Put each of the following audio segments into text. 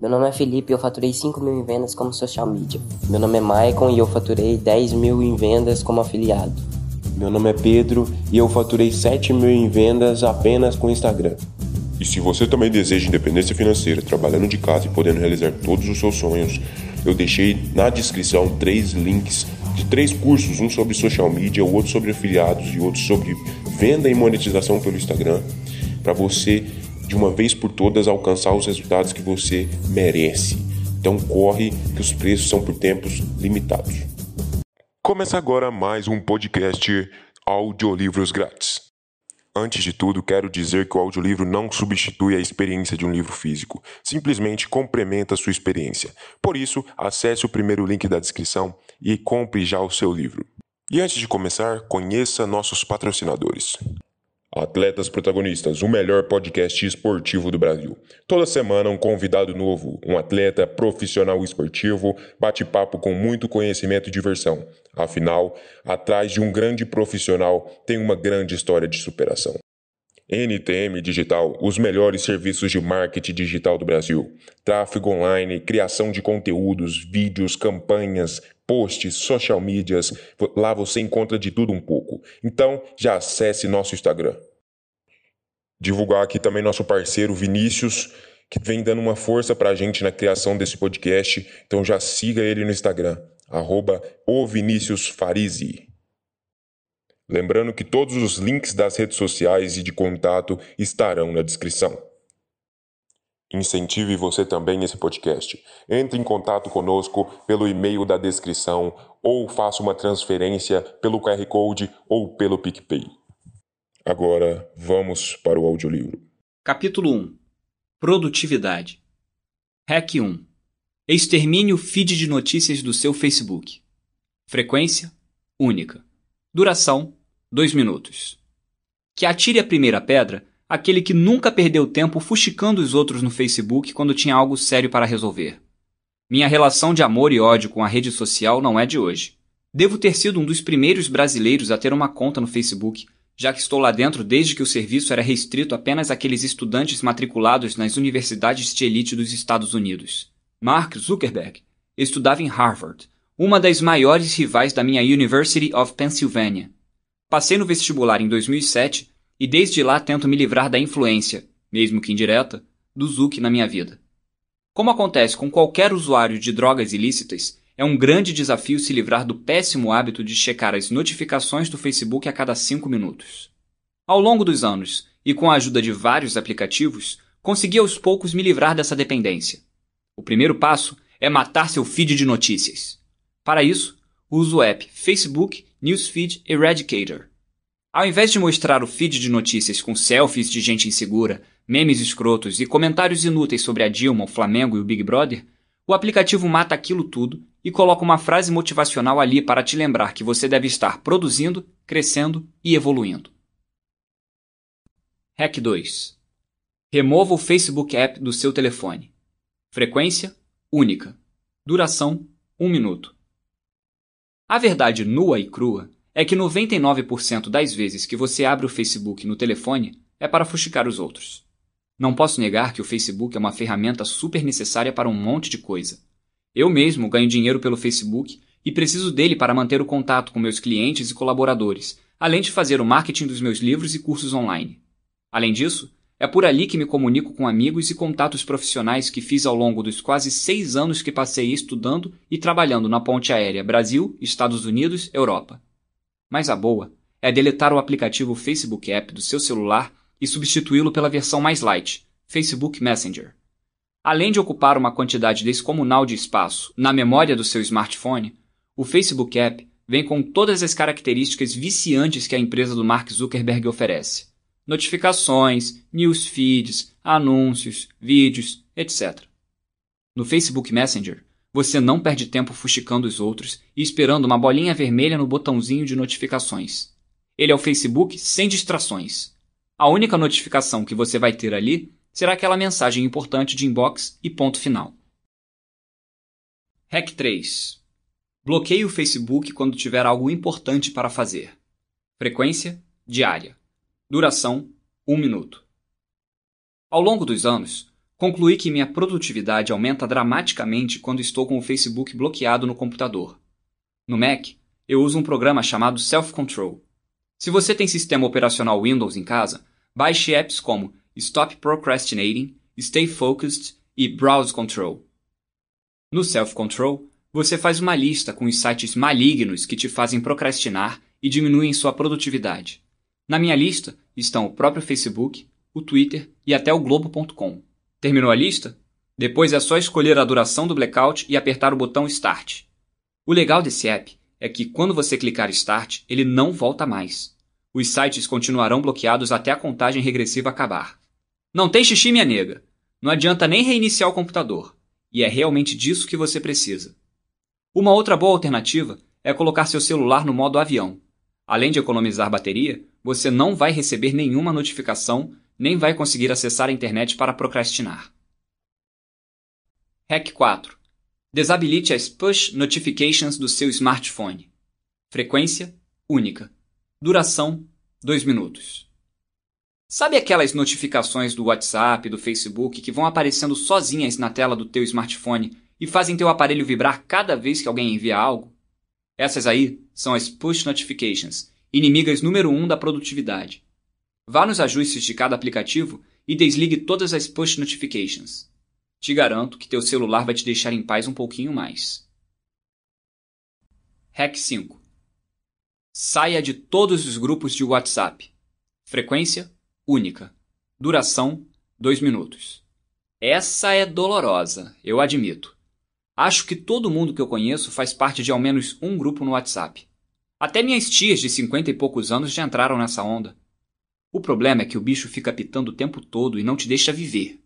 Meu nome é Felipe e eu faturei 5 mil em vendas como social media. Meu nome é Maicon e eu faturei 10 mil em vendas como afiliado. Meu nome é Pedro e eu faturei 7 mil em vendas apenas com Instagram. E se você também deseja independência financeira, trabalhando de casa e podendo realizar todos os seus sonhos, eu deixei na descrição três links de três cursos, um sobre social media, o outro sobre afiliados e outro sobre venda e monetização pelo Instagram, para você de uma vez por todas alcançar os resultados que você merece. Então corre que os preços são por tempos limitados. Começa agora mais um podcast Audiolivros Grátis. Antes de tudo, quero dizer que o audiolivro não substitui a experiência de um livro físico, simplesmente complementa a sua experiência. Por isso, acesse o primeiro link da descrição e compre já o seu livro. E antes de começar, conheça nossos patrocinadores. Atletas Protagonistas, o melhor podcast esportivo do Brasil. Toda semana um convidado novo, um atleta profissional esportivo, bate-papo com muito conhecimento e diversão. Afinal, atrás de um grande profissional tem uma grande história de superação. NTM Digital, os melhores serviços de marketing digital do Brasil. Tráfego online, criação de conteúdos, vídeos, campanhas, posts, social medias. Lá você encontra de tudo um pouco. Então, já acesse nosso Instagram. Divulgar aqui também nosso parceiro Vinícius, que vem dando uma força para a gente na criação desse podcast. Então já siga ele no Instagram, arroba. Lembrando que todos os links das redes sociais e de contato estarão na descrição. Incentive você também esse podcast. Entre em contato conosco pelo e-mail da descrição ou faça uma transferência pelo QR Code ou pelo PicPay. Agora vamos para o audiolivro. Capítulo 1 Produtividade Hack 1 Extermine o feed de notícias do seu Facebook. Frequência única. Duração 2 minutos. Que atire a primeira pedra aquele que nunca perdeu tempo fuxicando os outros no Facebook quando tinha algo sério para resolver. Minha relação de amor e ódio com a rede social não é de hoje. Devo ter sido um dos primeiros brasileiros a ter uma conta no Facebook, já que estou lá dentro desde que o serviço era restrito apenas àqueles estudantes matriculados nas universidades de elite dos Estados Unidos. Mark Zuckerberg estudava em Harvard, uma das maiores rivais da minha University of Pennsylvania. Passei no vestibular em 2007 e desde lá tento me livrar da influência, mesmo que indireta, do Zuck na minha vida. Como acontece com qualquer usuário de drogas ilícitas, é um grande desafio se livrar do péssimo hábito de checar as notificações do Facebook a cada cinco minutos. Ao longo dos anos, e com a ajuda de vários aplicativos, consegui aos poucos me livrar dessa dependência. O primeiro passo é matar seu feed de notícias. Para isso, uso o app Facebook Newsfeed Eradicator. Ao invés de mostrar o feed de notícias com selfies de gente insegura, memes escrotos e comentários inúteis sobre a Dilma, o Flamengo e o Big Brother, o aplicativo mata aquilo tudo e coloca uma frase motivacional ali para te lembrar que você deve estar produzindo, crescendo e evoluindo. Hack 2. Remova o Facebook App do seu telefone. Frequência única. Duração 1 minuto. A verdade nua e crua é que 99% das vezes que você abre o Facebook no telefone é para fuxicar os outros. Não posso negar que o Facebook é uma ferramenta super necessária para um monte de coisa. Eu mesmo ganho dinheiro pelo Facebook e preciso dele para manter o contato com meus clientes e colaboradores, além de fazer o marketing dos meus livros e cursos online. Além disso, é por ali que me comunico com amigos e contatos profissionais que fiz ao longo dos quase seis anos que passei estudando e trabalhando na ponte aérea Brasil, Estados Unidos, Europa. Mas a boa é deletar o aplicativo Facebook App do seu celular e substituí-lo pela versão mais light, Facebook Messenger. Além de ocupar uma quantidade descomunal de espaço na memória do seu smartphone, o Facebook App vem com todas as características viciantes que a empresa do Mark Zuckerberg oferece notificações, newsfeeds, anúncios, vídeos, etc. No Facebook Messenger, você não perde tempo fuxicando os outros e esperando uma bolinha vermelha no botãozinho de notificações. Ele é o Facebook sem distrações. A única notificação que você vai ter ali será aquela mensagem importante de inbox e ponto final. Hack 3. Bloqueie o Facebook quando tiver algo importante para fazer. Frequência diária. Duração: 1 minuto. Ao longo dos anos, Concluí que minha produtividade aumenta dramaticamente quando estou com o Facebook bloqueado no computador. No Mac, eu uso um programa chamado Self Control. Se você tem sistema operacional Windows em casa, baixe apps como Stop Procrastinating, Stay Focused e Browse Control. No Self Control, você faz uma lista com os sites malignos que te fazem procrastinar e diminuem sua produtividade. Na minha lista estão o próprio Facebook, o Twitter e até o Globo.com. Terminou a lista? Depois é só escolher a duração do blackout e apertar o botão Start. O legal desse app é que quando você clicar Start, ele não volta mais. Os sites continuarão bloqueados até a contagem regressiva acabar. Não tem xixi, minha nega. Não adianta nem reiniciar o computador. E é realmente disso que você precisa. Uma outra boa alternativa é colocar seu celular no modo avião. Além de economizar bateria, você não vai receber nenhuma notificação nem vai conseguir acessar a internet para procrastinar. Hack 4. Desabilite as push notifications do seu smartphone. Frequência única. Duração 2 minutos. Sabe aquelas notificações do WhatsApp, do Facebook que vão aparecendo sozinhas na tela do teu smartphone e fazem teu aparelho vibrar cada vez que alguém envia algo? Essas aí são as push notifications, inimigas número 1 um da produtividade. Vá nos ajustes de cada aplicativo e desligue todas as push notifications. Te garanto que teu celular vai te deixar em paz um pouquinho mais. Hack 5. Saia de todos os grupos de WhatsApp. Frequência única. Duração 2 minutos. Essa é dolorosa, eu admito. Acho que todo mundo que eu conheço faz parte de ao menos um grupo no WhatsApp. Até minhas tias de 50 e poucos anos já entraram nessa onda. O problema é que o bicho fica pitando o tempo todo e não te deixa viver.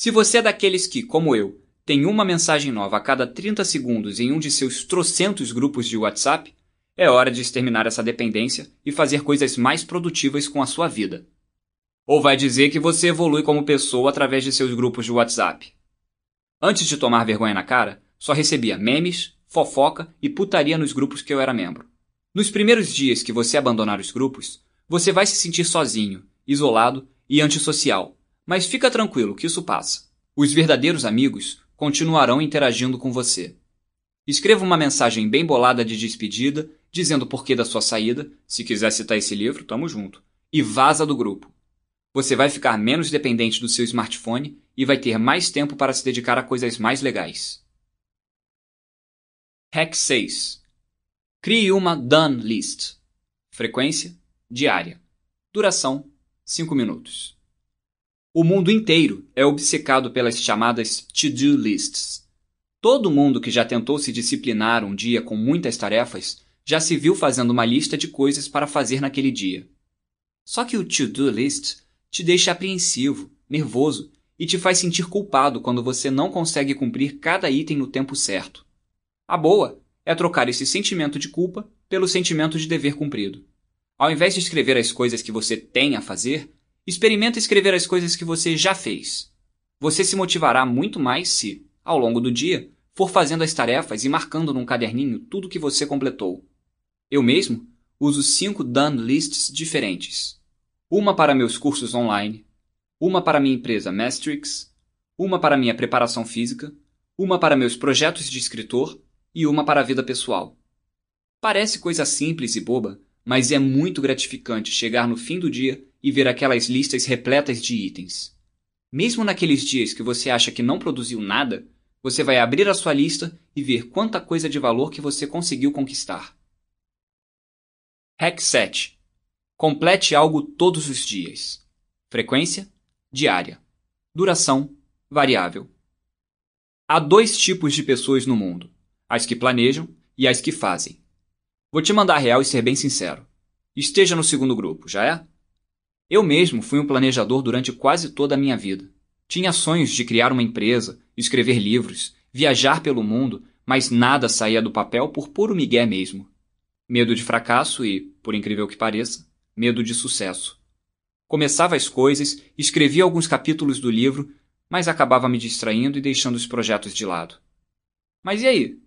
Se você é daqueles que, como eu, tem uma mensagem nova a cada 30 segundos em um de seus trocentos grupos de WhatsApp, é hora de exterminar essa dependência e fazer coisas mais produtivas com a sua vida. Ou vai dizer que você evolui como pessoa através de seus grupos de WhatsApp. Antes de tomar vergonha na cara, só recebia memes, fofoca e putaria nos grupos que eu era membro. Nos primeiros dias que você abandonar os grupos, você vai se sentir sozinho, isolado e antissocial, mas fica tranquilo que isso passa. Os verdadeiros amigos continuarão interagindo com você. Escreva uma mensagem bem bolada de despedida, dizendo o porquê da sua saída, se quiser citar esse livro, tamo junto, e vaza do grupo. Você vai ficar menos dependente do seu smartphone e vai ter mais tempo para se dedicar a coisas mais legais. Hack 6. Crie uma done list. Frequência diária. Duração: 5 minutos. O mundo inteiro é obcecado pelas chamadas to-do lists. Todo mundo que já tentou se disciplinar um dia com muitas tarefas já se viu fazendo uma lista de coisas para fazer naquele dia. Só que o to-do list te deixa apreensivo, nervoso e te faz sentir culpado quando você não consegue cumprir cada item no tempo certo. A boa é trocar esse sentimento de culpa pelo sentimento de dever cumprido. Ao invés de escrever as coisas que você tem a fazer, experimenta escrever as coisas que você já fez. Você se motivará muito mais se, ao longo do dia, for fazendo as tarefas e marcando num caderninho tudo que você completou. Eu mesmo uso cinco done lists diferentes. Uma para meus cursos online, uma para minha empresa Mastrix, uma para minha preparação física, uma para meus projetos de escritor e uma para a vida pessoal. Parece coisa simples e boba, mas é muito gratificante chegar no fim do dia e ver aquelas listas repletas de itens. Mesmo naqueles dias que você acha que não produziu nada, você vai abrir a sua lista e ver quanta coisa de valor que você conseguiu conquistar. Hack 7. Complete algo todos os dias. Frequência diária. Duração variável. Há dois tipos de pessoas no mundo: as que planejam e as que fazem. Vou te mandar real e ser bem sincero. Esteja no segundo grupo, já é? Eu mesmo fui um planejador durante quase toda a minha vida. Tinha sonhos de criar uma empresa, escrever livros, viajar pelo mundo, mas nada saía do papel por puro migué mesmo. Medo de fracasso e, por incrível que pareça, medo de sucesso. Começava as coisas, escrevia alguns capítulos do livro, mas acabava me distraindo e deixando os projetos de lado. Mas e aí?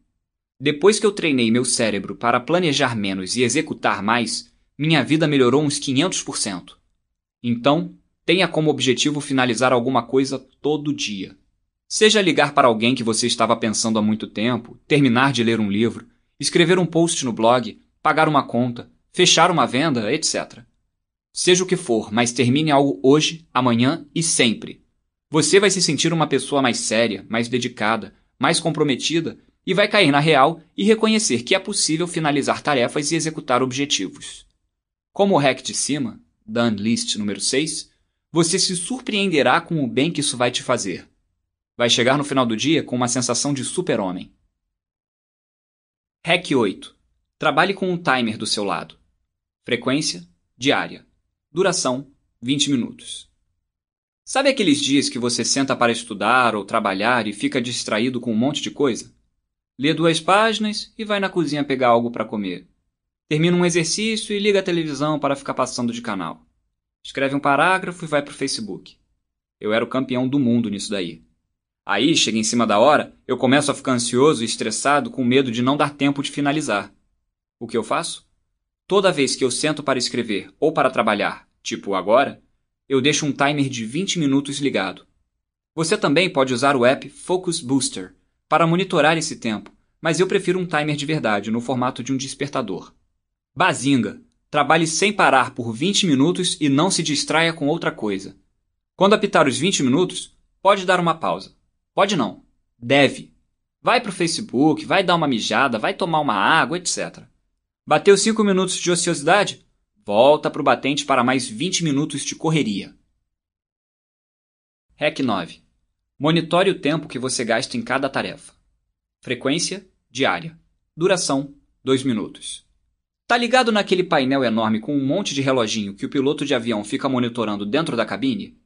Depois que eu treinei meu cérebro para planejar menos e executar mais, minha vida melhorou uns 500%. Então, tenha como objetivo finalizar alguma coisa todo dia. Seja ligar para alguém que você estava pensando há muito tempo, terminar de ler um livro, escrever um post no blog, pagar uma conta, fechar uma venda, etc. Seja o que for, mas termine algo hoje, amanhã e sempre. Você vai se sentir uma pessoa mais séria, mais dedicada, mais comprometida e vai cair na real e reconhecer que é possível finalizar tarefas e executar objetivos. Como o hack de cima, Done List número 6, você se surpreenderá com o bem que isso vai te fazer. Vai chegar no final do dia com uma sensação de super-homem. Hack 8. Trabalhe com um timer do seu lado. Frequência diária. Duração 20 minutos. Sabe aqueles dias que você senta para estudar ou trabalhar e fica distraído com um monte de coisa? Lê duas páginas e vai na cozinha pegar algo para comer. Termina um exercício e liga a televisão para ficar passando de canal. Escreve um parágrafo e vai para o Facebook. Eu era o campeão do mundo nisso daí. Aí, chega em cima da hora, eu começo a ficar ansioso e estressado com medo de não dar tempo de finalizar. O que eu faço? Toda vez que eu sento para escrever ou para trabalhar, tipo agora, eu deixo um timer de 20 minutos ligado. Você também pode usar o app Focus Booster para monitorar esse tempo, mas eu prefiro um timer de verdade no formato de um despertador. Bazinga! Trabalhe sem parar por 20 minutos e não se distraia com outra coisa. Quando apitar os 20 minutos, pode dar uma pausa. Pode não. Deve. Vai pro Facebook, vai dar uma mijada, vai tomar uma água, etc. Bateu 5 minutos de ociosidade? Volta pro batente para mais 20 minutos de correria. Hack 9. Monitore o tempo que você gasta em cada tarefa. Frequência diária. Duração 2 minutos. Tá ligado naquele painel enorme com um monte de reloginho que o piloto de avião fica monitorando dentro da cabine?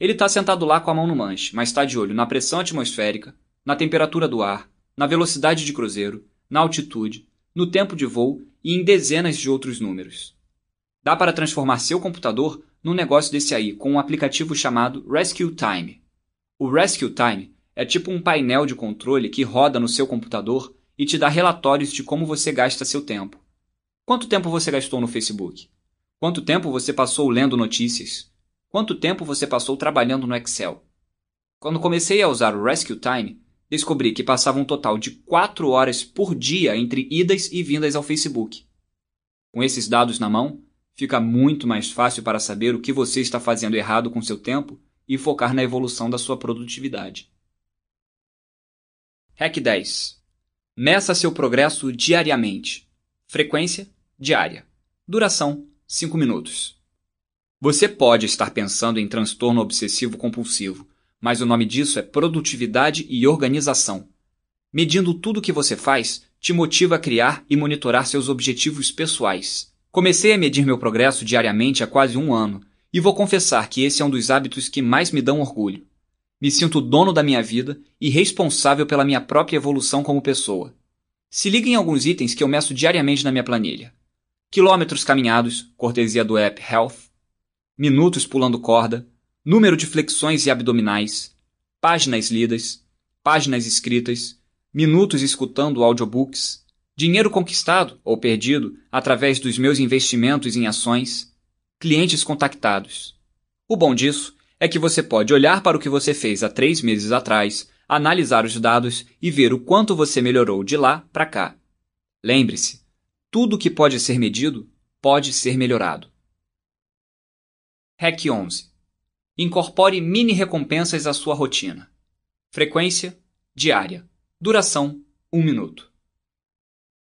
Ele está sentado lá com a mão no manche, mas está de olho na pressão atmosférica, na temperatura do ar, na velocidade de cruzeiro, na altitude, no tempo de voo e em dezenas de outros números. Dá para transformar seu computador num negócio desse aí com um aplicativo chamado Rescue Time. O Rescue Time é tipo um painel de controle que roda no seu computador e te dá relatórios de como você gasta seu tempo. Quanto tempo você gastou no Facebook? Quanto tempo você passou lendo notícias? Quanto tempo você passou trabalhando no Excel? Quando comecei a usar o Rescue Time, descobri que passava um total de 4 horas por dia entre idas e vindas ao Facebook. Com esses dados na mão, fica muito mais fácil para saber o que você está fazendo errado com seu tempo e focar na evolução da sua produtividade. Hack 10. Meça seu progresso diariamente. Frequência diária. Duração 5 minutos. Você pode estar pensando em transtorno obsessivo compulsivo, mas o nome disso é produtividade e organização. Medindo tudo o que você faz, te motiva a criar e monitorar seus objetivos pessoais. Comecei a medir meu progresso diariamente há quase um ano, e vou confessar que esse é um dos hábitos que mais me dão orgulho. Me sinto dono da minha vida e responsável pela minha própria evolução como pessoa. Se liga em alguns itens que eu meço diariamente na minha planilha: quilômetros caminhados, cortesia do app Health, minutos pulando corda, número de flexões e abdominais, páginas lidas, páginas escritas, minutos escutando audiobooks, dinheiro conquistado ou perdido através dos meus investimentos em ações, clientes contactados. O bom disso é que você pode olhar para o que você fez há três meses atrás, analisar os dados e ver o quanto você melhorou de lá para cá. Lembre-se, tudo que pode ser medido pode ser melhorado. Hack 11. Incorpore mini recompensas à sua rotina. Frequência diária. Duração 1 minuto.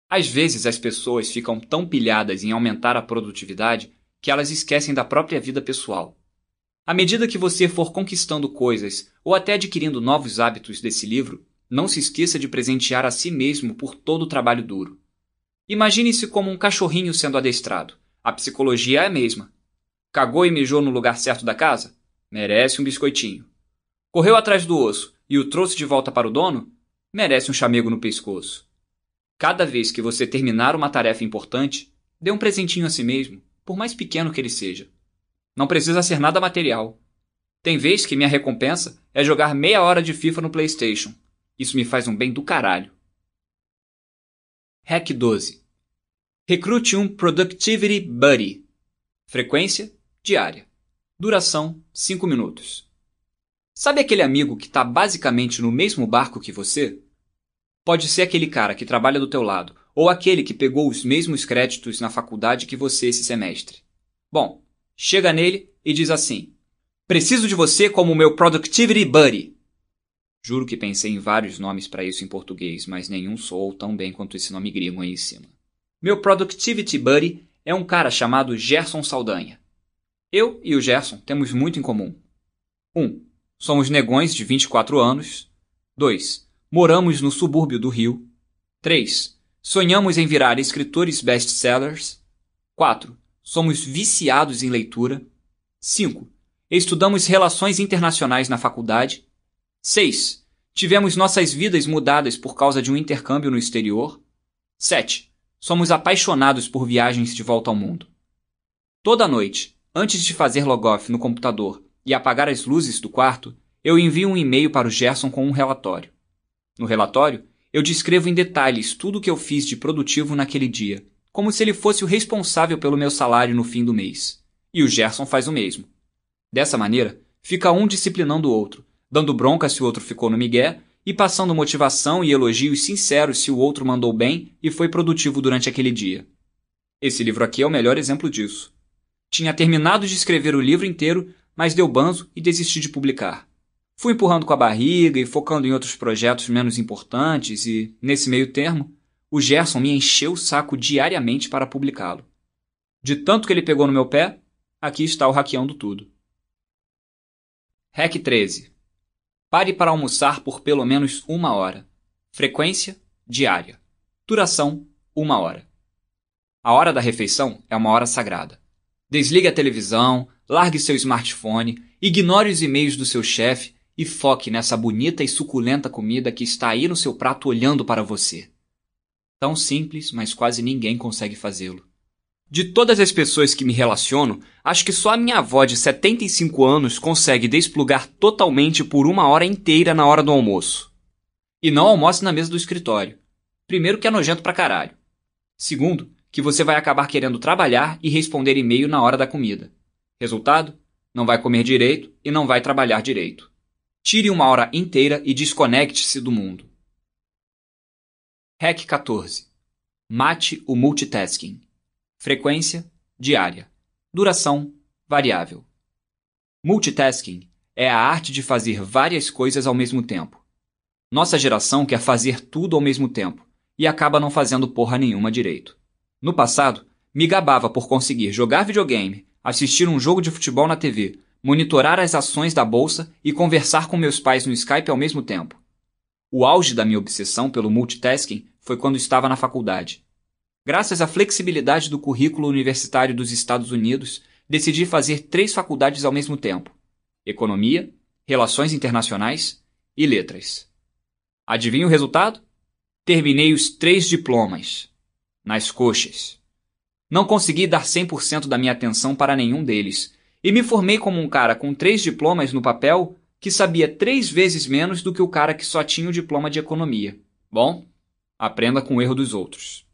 Às vezes as pessoas ficam tão pilhadas em aumentar a produtividade que elas esquecem da própria vida pessoal. À medida que você for conquistando coisas ou até adquirindo novos hábitos desse livro, não se esqueça de presentear a si mesmo por todo o trabalho duro. Imagine-se como um cachorrinho sendo adestrado. A psicologia é a mesma. Cagou e mijou no lugar certo da casa? Merece um biscoitinho. Correu atrás do osso e o trouxe de volta para o dono? Merece um chamego no pescoço. Cada vez que você terminar uma tarefa importante, dê um presentinho a si mesmo, por mais pequeno que ele seja. Não precisa ser nada material. Tem vez que minha recompensa é jogar meia hora de FIFA no PlayStation. Isso me faz um bem do caralho. Hack 12. Recrute um Productivity Buddy. Frequência diária. Duração 5 minutos. Sabe aquele amigo que está basicamente no mesmo barco que você? Pode ser aquele cara que trabalha do teu lado, ou aquele que pegou os mesmos créditos na faculdade que você esse semestre. Bom, chega nele e diz assim: Preciso de você como meu Productivity Buddy. Juro que pensei em vários nomes para isso em português, mas nenhum soou tão bem quanto esse nome gringo aí em cima. Meu Productivity Buddy é um cara chamado Gerson Saldanha. Eu e o Gerson temos muito em comum. 1. Um, somos negões de 24 anos. 2. Moramos no subúrbio do Rio. 3. Sonhamos em virar escritores best-sellers. 4. Somos viciados em leitura. 5. Estudamos relações internacionais na faculdade. 6. Tivemos nossas vidas mudadas por causa de um intercâmbio no exterior. 7. Somos apaixonados por viagens de volta ao mundo. Toda noite, antes de fazer logoff no computador e apagar as luzes do quarto, eu envio um e-mail para o Gerson com um relatório. No relatório, eu descrevo em detalhes tudo o que eu fiz de produtivo naquele dia, como se ele fosse o responsável pelo meu salário no fim do mês. E o Gerson faz o mesmo. Dessa maneira, fica um disciplinando o outro, dando bronca se o outro ficou no migué e passando motivação e elogios sinceros se o outro mandou bem e foi produtivo durante aquele dia. Esse livro aqui é o melhor exemplo disso. Tinha terminado de escrever o livro inteiro, mas deu banzo e desisti de publicar. Fui empurrando com a barriga e focando em outros projetos menos importantes, e, nesse meio termo, o Gerson me encheu o saco diariamente para publicá-lo. De tanto que ele pegou no meu pé, aqui está o hackeando tudo. Hack 13 Pare para almoçar por pelo menos uma hora. Frequência diária. Duração uma hora. A hora da refeição é uma hora sagrada. Desligue a televisão, largue seu smartphone, ignore os e-mails do seu chefe e foque nessa bonita e suculenta comida que está aí no seu prato olhando para você. Tão simples, mas quase ninguém consegue fazê-lo. De todas as pessoas que me relaciono, acho que só a minha avó de 75 anos consegue desplugar totalmente por uma hora inteira na hora do almoço. E não almoce na mesa do escritório. Primeiro, que é nojento pra caralho. Segundo, que você vai acabar querendo trabalhar e responder e-mail na hora da comida. Resultado? Não vai comer direito e não vai trabalhar direito. Tire uma hora inteira e desconecte-se do mundo. Hack 14. Mate o multitasking. Frequência diária. Duração variável. Multitasking é a arte de fazer várias coisas ao mesmo tempo. Nossa geração quer fazer tudo ao mesmo tempo e acaba não fazendo porra nenhuma direito. No passado, me gabava por conseguir jogar videogame, assistir um jogo de futebol na TV, monitorar as ações da bolsa e conversar com meus pais no Skype ao mesmo tempo. O auge da minha obsessão pelo multitasking foi quando estava na faculdade. Graças à flexibilidade do currículo universitário dos Estados Unidos, decidi fazer três faculdades ao mesmo tempo: Economia, Relações Internacionais e Letras. Adivinha o resultado? Terminei os três diplomas. Nas coxas. Não consegui dar 100% da minha atenção para nenhum deles, e me formei como um cara com três diplomas no papel que sabia três vezes menos do que o cara que só tinha o diploma de economia. Bom, aprenda com o erro dos outros.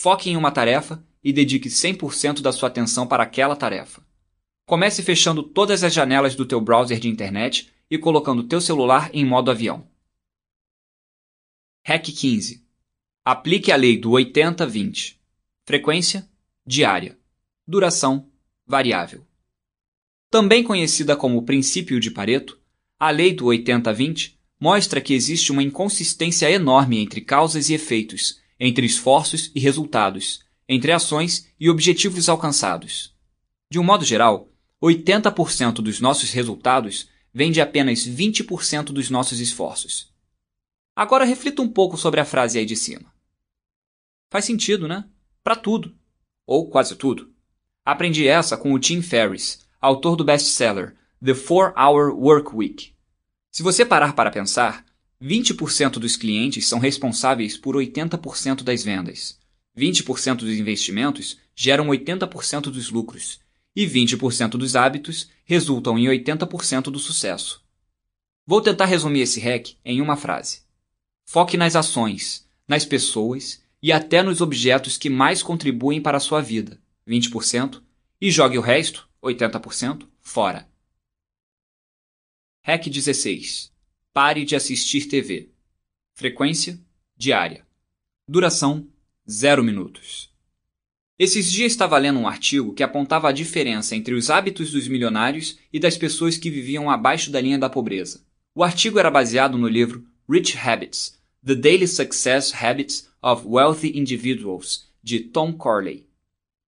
Foque em uma tarefa e dedique 100% da sua atenção para aquela tarefa. Comece fechando todas as janelas do teu browser de internet e colocando teu celular em modo avião. Hack 15. Aplique a lei do 80-20. Frequência diária. Duração variável. Também conhecida como princípio de Pareto, a lei do 80-20 mostra que existe uma inconsistência enorme entre causas e efeitos entre esforços e resultados, entre ações e objetivos alcançados. De um modo geral, 80% dos nossos resultados vem de apenas 20% dos nossos esforços. Agora reflita um pouco sobre a frase aí de cima. Faz sentido, né? Para tudo. Ou quase tudo. Aprendi essa com o Tim Ferriss, autor do best-seller The 4-Hour Work Week. Se você parar para pensar, 20% dos clientes são responsáveis por 80% das vendas. 20% dos investimentos geram 80% dos lucros. E 20% dos hábitos resultam em 80% do sucesso. Vou tentar resumir esse hack em uma frase. Foque nas ações, nas pessoas e até nos objetos que mais contribuem para a sua vida, 20%, e jogue o resto, 80%, fora. Hack 16. Pare de assistir TV. Frequência diária. Duração 0 minutos. Esses dias estava lendo um artigo que apontava a diferença entre os hábitos dos milionários e das pessoas que viviam abaixo da linha da pobreza. O artigo era baseado no livro Rich Habits: The Daily Success Habits of Wealthy Individuals, de Tom Corley.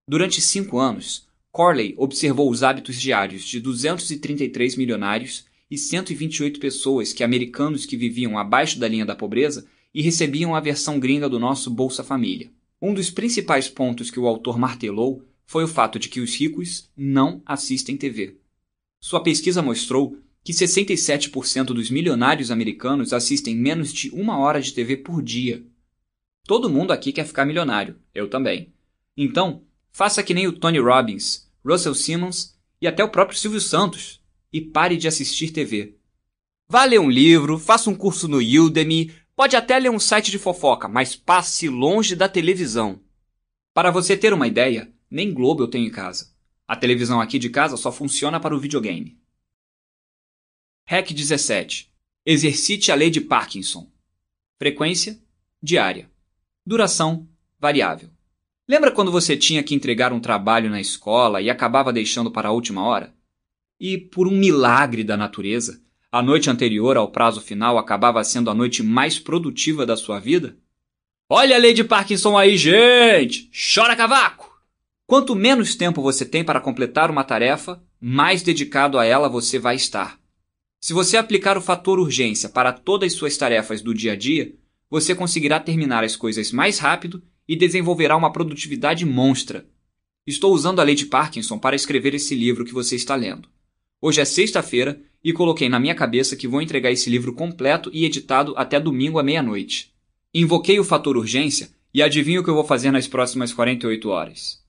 Durante cinco anos, Corley observou os hábitos diários de 233 milionários e 128 pessoas que americanos que viviam abaixo da linha da pobreza e recebiam a versão gringa do nosso Bolsa Família. Um dos principais pontos que o autor martelou foi o fato de que os ricos não assistem TV. Sua pesquisa mostrou que 67% dos milionários americanos assistem menos de uma hora de TV por dia. Todo mundo aqui quer ficar milionário, eu também. Então, faça que nem o Tony Robbins, Russell Simmons e até o próprio Silvio Santos e pare de assistir TV. Vá ler um livro, faça um curso no Udemy, pode até ler um site de fofoca, mas passe longe da televisão. Para você ter uma ideia, nem Globo eu tenho em casa. A televisão aqui de casa só funciona para o videogame. Hack 17. Exercite a lei de Parkinson. Frequência diária. Duração variável. Lembra quando você tinha que entregar um trabalho na escola e acabava deixando para a última hora? E, por um milagre da natureza, a noite anterior ao prazo final acabava sendo a noite mais produtiva da sua vida? Olha a lei de Parkinson aí, gente! Chora cavaco! Quanto menos tempo você tem para completar uma tarefa, mais dedicado a ela você vai estar. Se você aplicar o fator urgência para todas as suas tarefas do dia a dia, você conseguirá terminar as coisas mais rápido e desenvolverá uma produtividade monstra. Estou usando a lei de Parkinson para escrever esse livro que você está lendo. Hoje é sexta-feira e coloquei na minha cabeça que vou entregar esse livro completo e editado até domingo à meia-noite. Invoquei o fator urgência e adivinho o que eu vou fazer nas próximas 48 horas.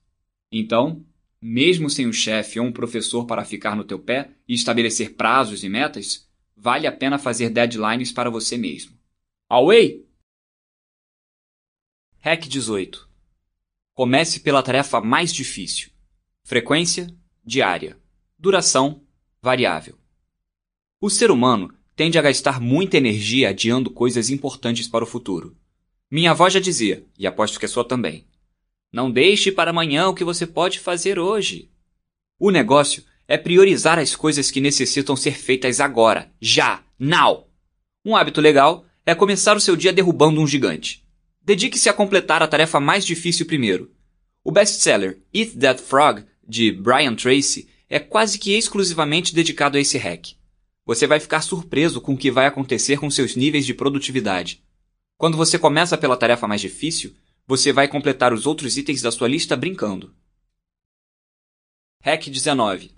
Então, mesmo sem um chefe ou um professor para ficar no teu pé e estabelecer prazos e metas, vale a pena fazer deadlines para você mesmo. Away! Hack 18. Comece pela tarefa mais difícil. Frequência diária. Duração variável. O ser humano tende a gastar muita energia adiando coisas importantes para o futuro. Minha avó já dizia, e aposto que a sua também: Não deixe para amanhã o que você pode fazer hoje. O negócio é priorizar as coisas que necessitam ser feitas agora, já, now. Um hábito legal é começar o seu dia derrubando um gigante. Dedique-se a completar a tarefa mais difícil primeiro. O best-seller Eat That Frog, de Brian Tracy, é quase que exclusivamente dedicado a esse hack. Você vai ficar surpreso com o que vai acontecer com seus níveis de produtividade. Quando você começa pela tarefa mais difícil, você vai completar os outros itens da sua lista brincando. Hack 19.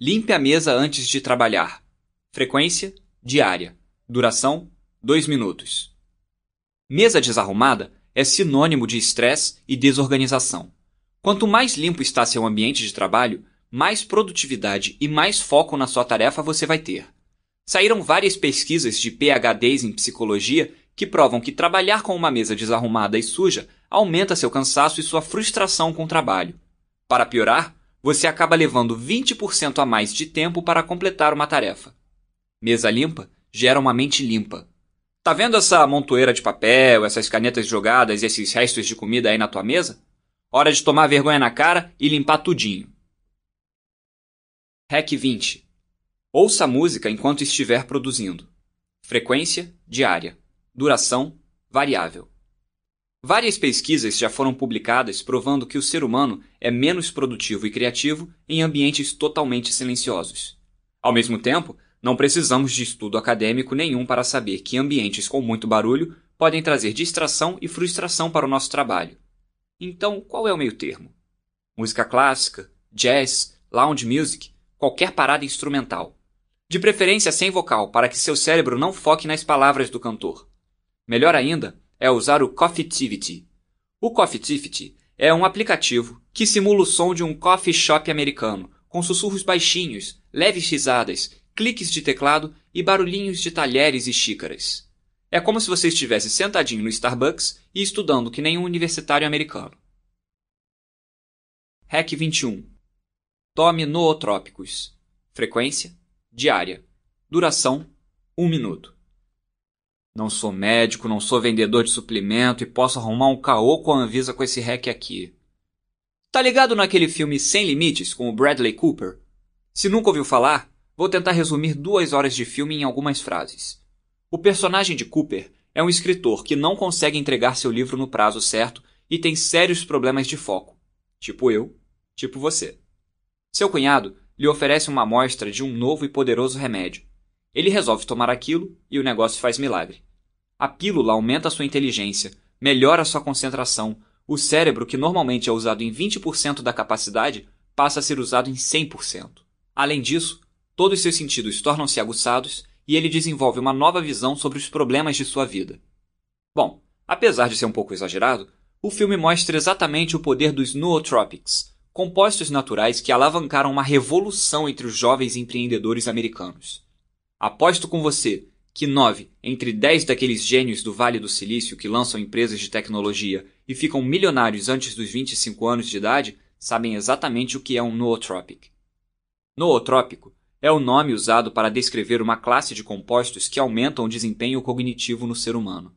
Limpe a mesa antes de trabalhar. Frequência diária. Duração 2 minutos. Mesa desarrumada é sinônimo de estresse e desorganização. Quanto mais limpo está seu ambiente de trabalho, mais produtividade e mais foco na sua tarefa você vai ter. Saíram várias pesquisas de PhDs em psicologia que provam que trabalhar com uma mesa desarrumada e suja aumenta seu cansaço e sua frustração com o trabalho. Para piorar, você acaba levando 20% a mais de tempo para completar uma tarefa. Mesa limpa gera uma mente limpa. Tá vendo essa montoeira de papel, essas canetas jogadas e esses restos de comida aí na tua mesa? Hora de tomar vergonha na cara e limpar tudinho. Hack 20. Ouça a música enquanto estiver produzindo. Frequência diária. Duração variável. Várias pesquisas já foram publicadas provando que o ser humano é menos produtivo e criativo em ambientes totalmente silenciosos. Ao mesmo tempo, não precisamos de estudo acadêmico nenhum para saber que ambientes com muito barulho podem trazer distração e frustração para o nosso trabalho. Então, qual é o meio termo? Música clássica, jazz, lounge music qualquer parada instrumental. De preferência sem vocal, para que seu cérebro não foque nas palavras do cantor. Melhor ainda é usar o Coffeetivity. O Coffeetivity é um aplicativo que simula o som de um coffee shop americano, com sussurros baixinhos, leves risadas, cliques de teclado e barulhinhos de talheres e xícaras. É como se você estivesse sentadinho no Starbucks e estudando que nem um universitário americano. Hack 21 Tome nootrópicos. Frequência diária. Duração 1 minuto. Não sou médico, não sou vendedor de suplemento e posso arrumar um caô com a Anvisa com esse hack aqui. Tá ligado naquele filme Sem Limites com o Bradley Cooper? Se nunca ouviu falar, vou tentar resumir duas horas de filme em algumas frases. O personagem de Cooper é um escritor que não consegue entregar seu livro no prazo certo e tem sérios problemas de foco. Tipo eu, tipo você. Seu cunhado lhe oferece uma amostra de um novo e poderoso remédio. Ele resolve tomar aquilo e o negócio faz milagre. A pílula aumenta sua inteligência, melhora sua concentração, o cérebro, que normalmente é usado em 20% da capacidade, passa a ser usado em 100%. Além disso, todos seus sentidos tornam-se aguçados e ele desenvolve uma nova visão sobre os problemas de sua vida. Bom, apesar de ser um pouco exagerado, o filme mostra exatamente o poder dos nootropics, compostos naturais que alavancaram uma revolução entre os jovens empreendedores americanos. Aposto com você que nove entre dez daqueles gênios do Vale do Silício que lançam empresas de tecnologia e ficam milionários antes dos 25 anos de idade sabem exatamente o que é um nootropic. Nootrópico é o nome usado para descrever uma classe de compostos que aumentam o desempenho cognitivo no ser humano.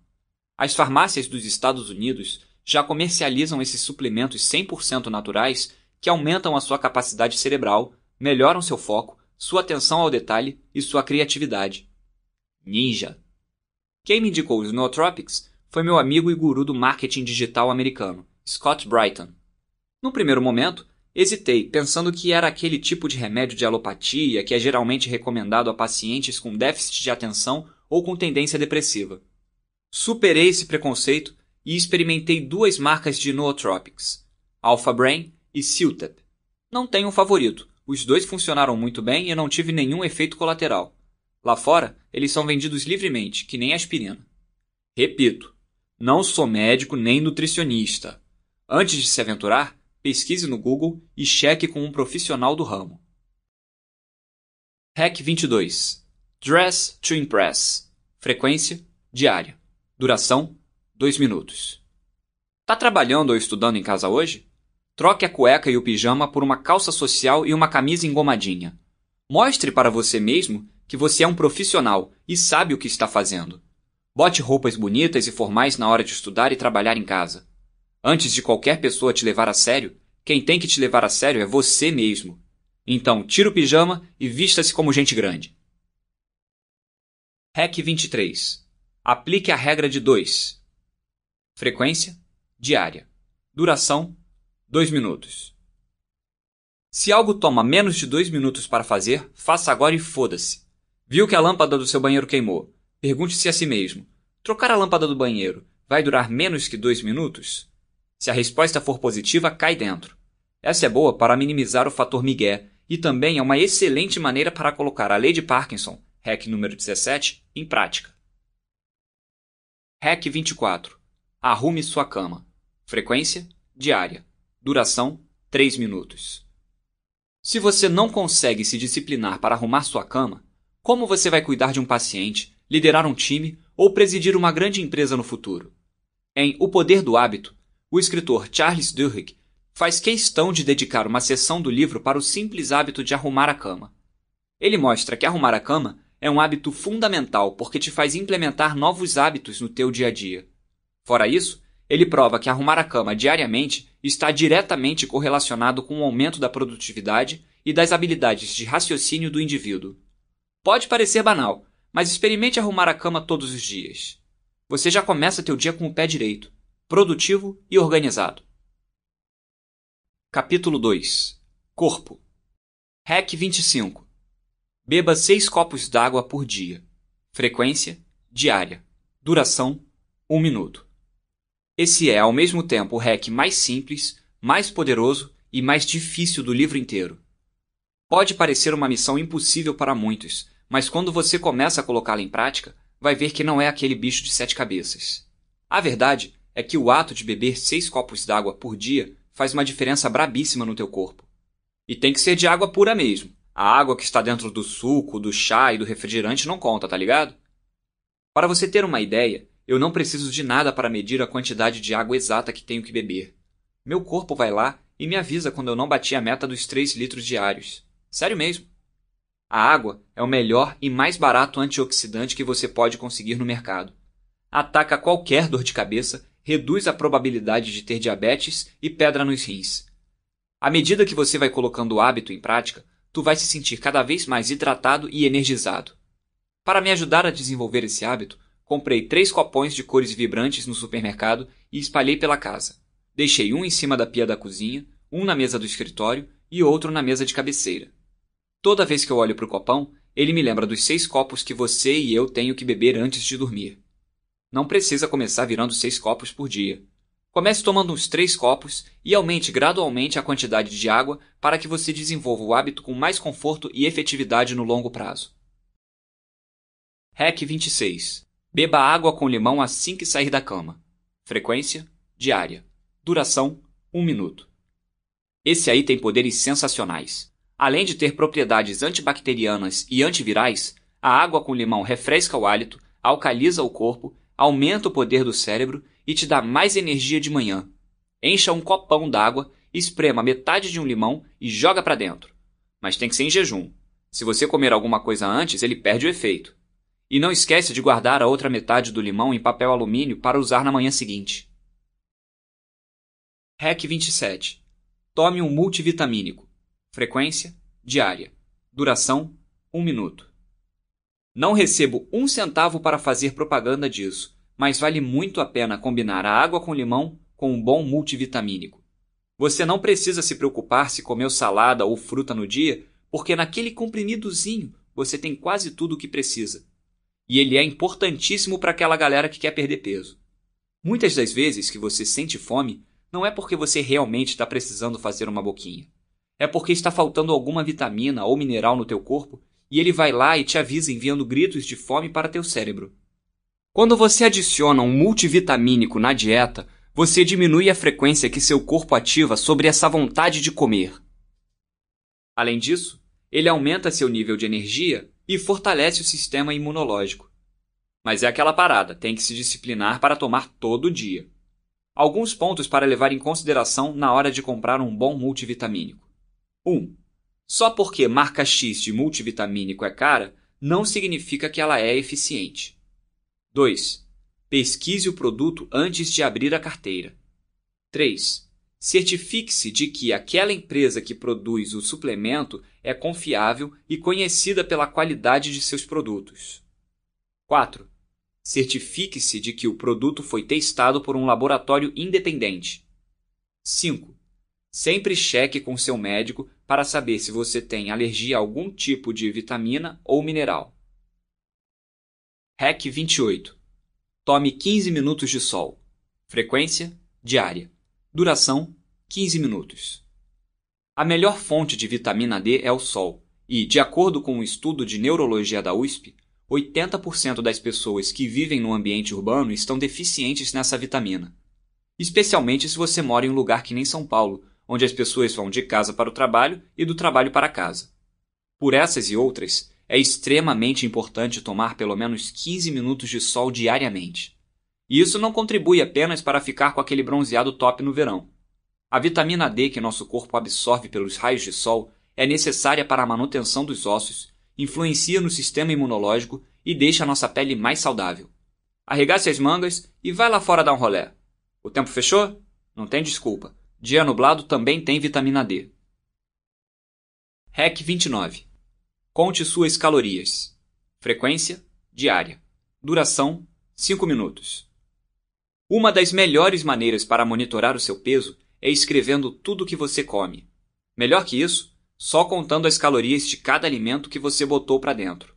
As farmácias dos Estados Unidos já comercializam esses suplementos 100% naturais que aumentam a sua capacidade cerebral, melhoram seu foco, sua atenção ao detalhe e sua criatividade. Ninja. Quem me indicou os Nootropics foi meu amigo e guru do marketing digital americano, Scott Brighton. No primeiro momento, Hesitei, pensando que era aquele tipo de remédio de alopatia que é geralmente recomendado a pacientes com déficit de atenção ou com tendência depressiva. Superei esse preconceito e experimentei duas marcas de nootropics, Alpha Brain e Siltep. Não tenho um favorito, os dois funcionaram muito bem e não tive nenhum efeito colateral. Lá fora, eles são vendidos livremente, que nem aspirina. Repito, não sou médico nem nutricionista. Antes de se aventurar, pesquise no Google e cheque com um profissional do ramo. Hack 22 Dress to Impress Frequência diária. Duração 2 minutos. Tá trabalhando ou estudando em casa hoje? Troque a cueca e o pijama por uma calça social e uma camisa engomadinha. Mostre para você mesmo que você é um profissional e sabe o que está fazendo. Bote roupas bonitas e formais na hora de estudar e trabalhar em casa. Antes de qualquer pessoa te levar a sério, quem tem que te levar a sério é você mesmo. Então, tira o pijama e vista-se como gente grande. Hack 23. Aplique a regra de 2. Frequência diária. Duração 2 minutos. Se algo toma menos de 2 minutos para fazer, faça agora e foda-se. Viu que a lâmpada do seu banheiro queimou? Pergunte-se a si mesmo: trocar a lâmpada do banheiro vai durar menos que 2 minutos? Se a resposta for positiva, cai dentro. Essa é boa para minimizar o fator migué e também é uma excelente maneira para colocar a lei de Parkinson, hack número 17, em prática. Hack 24. Arrume sua cama. Frequência diária. Duração 3 minutos. Se você não consegue se disciplinar para arrumar sua cama, como você vai cuidar de um paciente, liderar um time ou presidir uma grande empresa no futuro? Em O Poder do Hábito, o escritor Charles Duhigg faz questão de dedicar uma seção do livro para o simples hábito de arrumar a cama. Ele mostra que arrumar a cama é um hábito fundamental porque te faz implementar novos hábitos no teu dia a dia. Fora isso, ele prova que arrumar a cama diariamente está diretamente correlacionado com o aumento da produtividade e das habilidades de raciocínio do indivíduo. Pode parecer banal, mas experimente arrumar a cama todos os dias. Você já começa teu dia com o pé direito produtivo e organizado. Capítulo 2 Corpo Hack 25 Beba 6 copos d'água por dia. Frequência diária. Duração 1 minuto. Esse é, ao mesmo tempo, o hack mais simples, mais poderoso e mais difícil do livro inteiro. Pode parecer uma missão impossível para muitos, mas quando você começa a colocá-la em prática, vai ver que não é aquele bicho de sete cabeças. A verdade é que o ato de beber seis copos d'água por dia faz uma diferença brabíssima no teu corpo. E tem que ser de água pura mesmo. A água que está dentro do suco, do chá e do refrigerante não conta, tá ligado? Para você ter uma ideia, eu não preciso de nada para medir a quantidade de água exata que tenho que beber. Meu corpo vai lá e me avisa quando eu não bati a meta dos 3 litros diários. Sério mesmo. A água é o melhor e mais barato antioxidante que você pode conseguir no mercado. Ataca qualquer dor de cabeça, reduz a probabilidade de ter diabetes e pedra nos rins. À medida que você vai colocando o hábito em prática, tu vai se sentir cada vez mais hidratado e energizado. Para me ajudar a desenvolver esse hábito, comprei três copões de cores vibrantes no supermercado e espalhei pela casa. Deixei um em cima da pia da cozinha, um na mesa do escritório e outro na mesa de cabeceira. Toda vez que eu olho para o copão, ele me lembra dos seis copos que você e eu tenho que beber antes de dormir. Não precisa começar virando seis copos por dia. Comece tomando uns três copos e aumente gradualmente a quantidade de água para que você desenvolva o hábito com mais conforto e efetividade no longo prazo. Hack 26. Beba água com limão assim que sair da cama. Frequência: diária. Duração: 1 minuto. Esse aí tem poderes sensacionais. Além de ter propriedades antibacterianas e antivirais, a água com limão refresca o hálito, alcaliza o corpo, aumenta o poder do cérebro e te dá mais energia de manhã. Encha um copão d'água, esprema metade de um limão e joga para dentro. Mas tem que ser em jejum. Se você comer alguma coisa antes, ele perde o efeito. E não esquece de guardar a outra metade do limão em papel alumínio para usar na manhã seguinte. Hack 27. Tome um multivitamínico. Frequência: diária. Duração: 1 minuto. Não recebo um centavo para fazer propaganda disso, mas vale muito a pena combinar a água com limão com um bom multivitamínico. Você não precisa se preocupar se comeu salada ou fruta no dia, porque naquele comprimidozinho você tem quase tudo o que precisa. E ele é importantíssimo para aquela galera que quer perder peso. Muitas das vezes que você sente fome, não é porque você realmente está precisando fazer uma boquinha é porque está faltando alguma vitamina ou mineral no teu corpo e ele vai lá e te avisa enviando gritos de fome para teu cérebro. Quando você adiciona um multivitamínico na dieta, você diminui a frequência que seu corpo ativa sobre essa vontade de comer. Além disso, ele aumenta seu nível de energia e fortalece o sistema imunológico. Mas é aquela parada, tem que se disciplinar para tomar todo dia. Alguns pontos para levar em consideração na hora de comprar um bom multivitamínico. 1. Só porque marca X de multivitamínico é cara, não significa que ela é eficiente. 2. Pesquise o produto antes de abrir a carteira. 3. Certifique-se de que aquela empresa que produz o suplemento é confiável e conhecida pela qualidade de seus produtos. 4. Certifique-se de que o produto foi testado por um laboratório independente. 5. Sempre cheque com seu médico para saber se você tem alergia a algum tipo de vitamina ou mineral. Hack 28. Tome 15 minutos de sol. Frequência diária. Duração 15 minutos. A melhor fonte de vitamina D é o sol, e, de acordo com um estudo de neurologia da USP, 80% das pessoas que vivem no ambiente urbano estão deficientes nessa vitamina. Especialmente se você mora em um lugar que nem São Paulo, onde as pessoas vão de casa para o trabalho e do trabalho para casa. Por essas e outras, é extremamente importante tomar pelo menos 15 minutos de sol diariamente. E isso não contribui apenas para ficar com aquele bronzeado top no verão. A vitamina D que nosso corpo absorve pelos raios de sol é necessária para a manutenção dos ossos, influencia no sistema imunológico e deixa a nossa pele mais saudável. Arregace as mangas e vai lá fora dar um rolé. O tempo fechou? Não tem desculpa. Dia nublado também tem vitamina D. Hack 29. Conte suas calorias. Frequência diária. Duração 5 minutos. Uma das melhores maneiras para monitorar o seu peso é escrevendo tudo o que você come. Melhor que isso, só contando as calorias de cada alimento que você botou para dentro.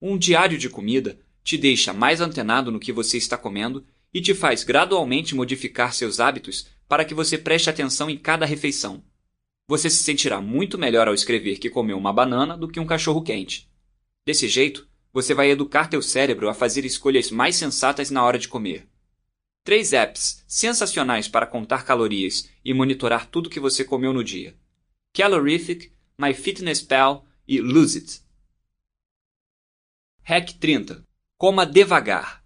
Um diário de comida te deixa mais antenado no que você está comendo e te faz gradualmente modificar seus hábitos para que você preste atenção em cada refeição. Você se sentirá muito melhor ao escrever que comeu uma banana do que um cachorro quente. Desse jeito, você vai educar teu cérebro a fazer escolhas mais sensatas na hora de comer. Três apps sensacionais para contar calorias e monitorar tudo que você comeu no dia: Calorific, MyFitnessPal e Lose It. Hack 30. Coma devagar.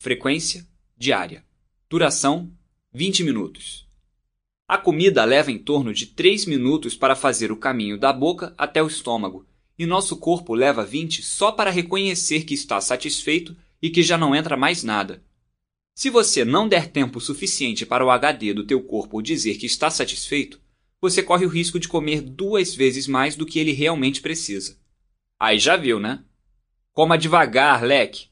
Frequência diária. Duração 20 minutos. A comida leva em torno de 3 minutos para fazer o caminho da boca até o estômago, e nosso corpo leva 20 só para reconhecer que está satisfeito e que já não entra mais nada. Se você não der tempo suficiente para o HD do teu corpo dizer que está satisfeito, você corre o risco de comer duas vezes mais do que ele realmente precisa. Aí já viu, né? Coma devagar, leque.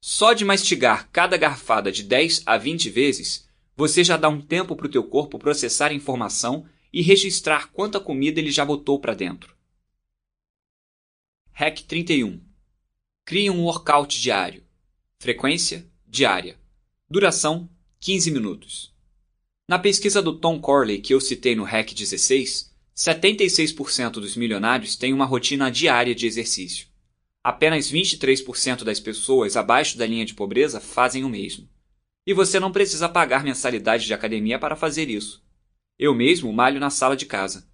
Só de mastigar cada garfada de 10 a 20 vezes, você já dá um tempo para o teu corpo processar a informação e registrar quanta comida ele já botou para dentro. Hack 31. Crie um workout diário. Frequência diária. Duração 15 minutos. Na pesquisa do Tom Corley que eu citei no Hack 16, 76% dos milionários têm uma rotina diária de exercício. Apenas 23% das pessoas abaixo da linha de pobreza fazem o mesmo. E você não precisa pagar mensalidade de academia para fazer isso. Eu mesmo malho na sala de casa.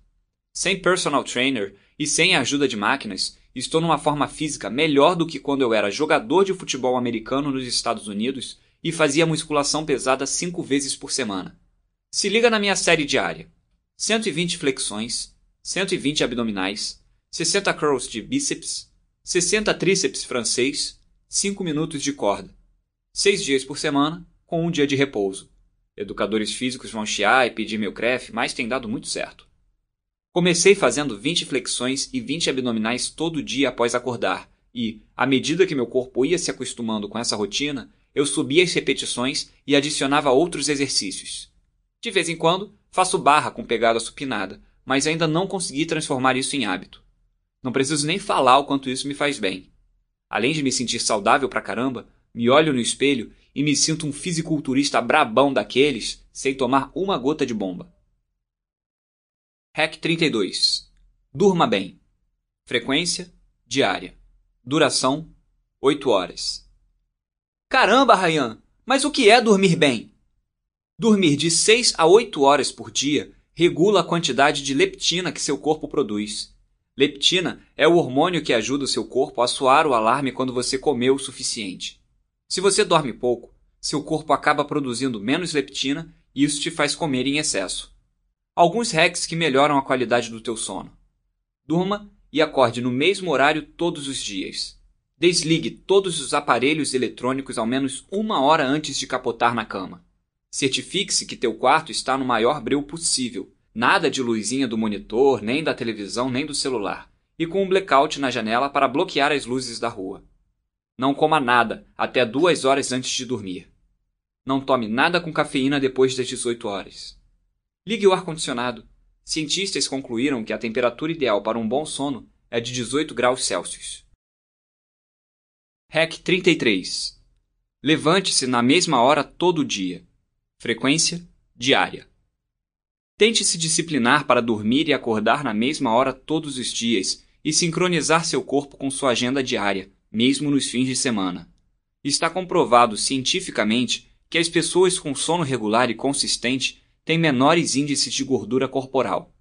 Sem personal trainer e sem a ajuda de máquinas, estou numa forma física melhor do que quando eu era jogador de futebol americano nos Estados Unidos e fazia musculação pesada cinco vezes por semana. Se liga na minha série diária: 120 flexões, 120 abdominais, 60 curls de bíceps, 60 tríceps francês, 5 minutos de corda. 6 dias por semana, com um dia de repouso. Educadores físicos vão chiar e pedir meu CREF, mas tem dado muito certo. Comecei fazendo 20 flexões e 20 abdominais todo dia após acordar, e, à medida que meu corpo ia se acostumando com essa rotina, eu subia as repetições e adicionava outros exercícios. De vez em quando, faço barra com pegada supinada, mas ainda não consegui transformar isso em hábito. Não preciso nem falar o quanto isso me faz bem. Além de me sentir saudável pra caramba, me olho no espelho e me sinto um fisiculturista brabão daqueles sem tomar uma gota de bomba. Hack 32. Durma bem. Frequência diária. Duração 8 horas. Caramba, Ryan, mas o que é dormir bem? Dormir de 6 a 8 horas por dia regula a quantidade de leptina que seu corpo produz. Leptina é o hormônio que ajuda o seu corpo a soar o alarme quando você comeu o suficiente. Se você dorme pouco, seu corpo acaba produzindo menos leptina e isso te faz comer em excesso. Alguns hacks que melhoram a qualidade do teu sono. Durma e acorde no mesmo horário todos os dias. Desligue todos os aparelhos eletrônicos ao menos uma hora antes de capotar na cama. Certifique-se que teu quarto está no maior breu possível. Nada de luzinha do monitor, nem da televisão, nem do celular. E com um blackout na janela para bloquear as luzes da rua. Não coma nada até duas horas antes de dormir. Não tome nada com cafeína depois das 18 horas. Ligue o ar-condicionado. Cientistas concluíram que a temperatura ideal para um bom sono é de 18 graus Celsius. Hack 33. Levante-se na mesma hora todo dia. Frequência diária. Tente se disciplinar para dormir e acordar na mesma hora todos os dias e sincronizar seu corpo com sua agenda diária mesmo nos fins de semana. Está comprovado cientificamente que as pessoas com sono regular e consistente têm menores índices de gordura corporal.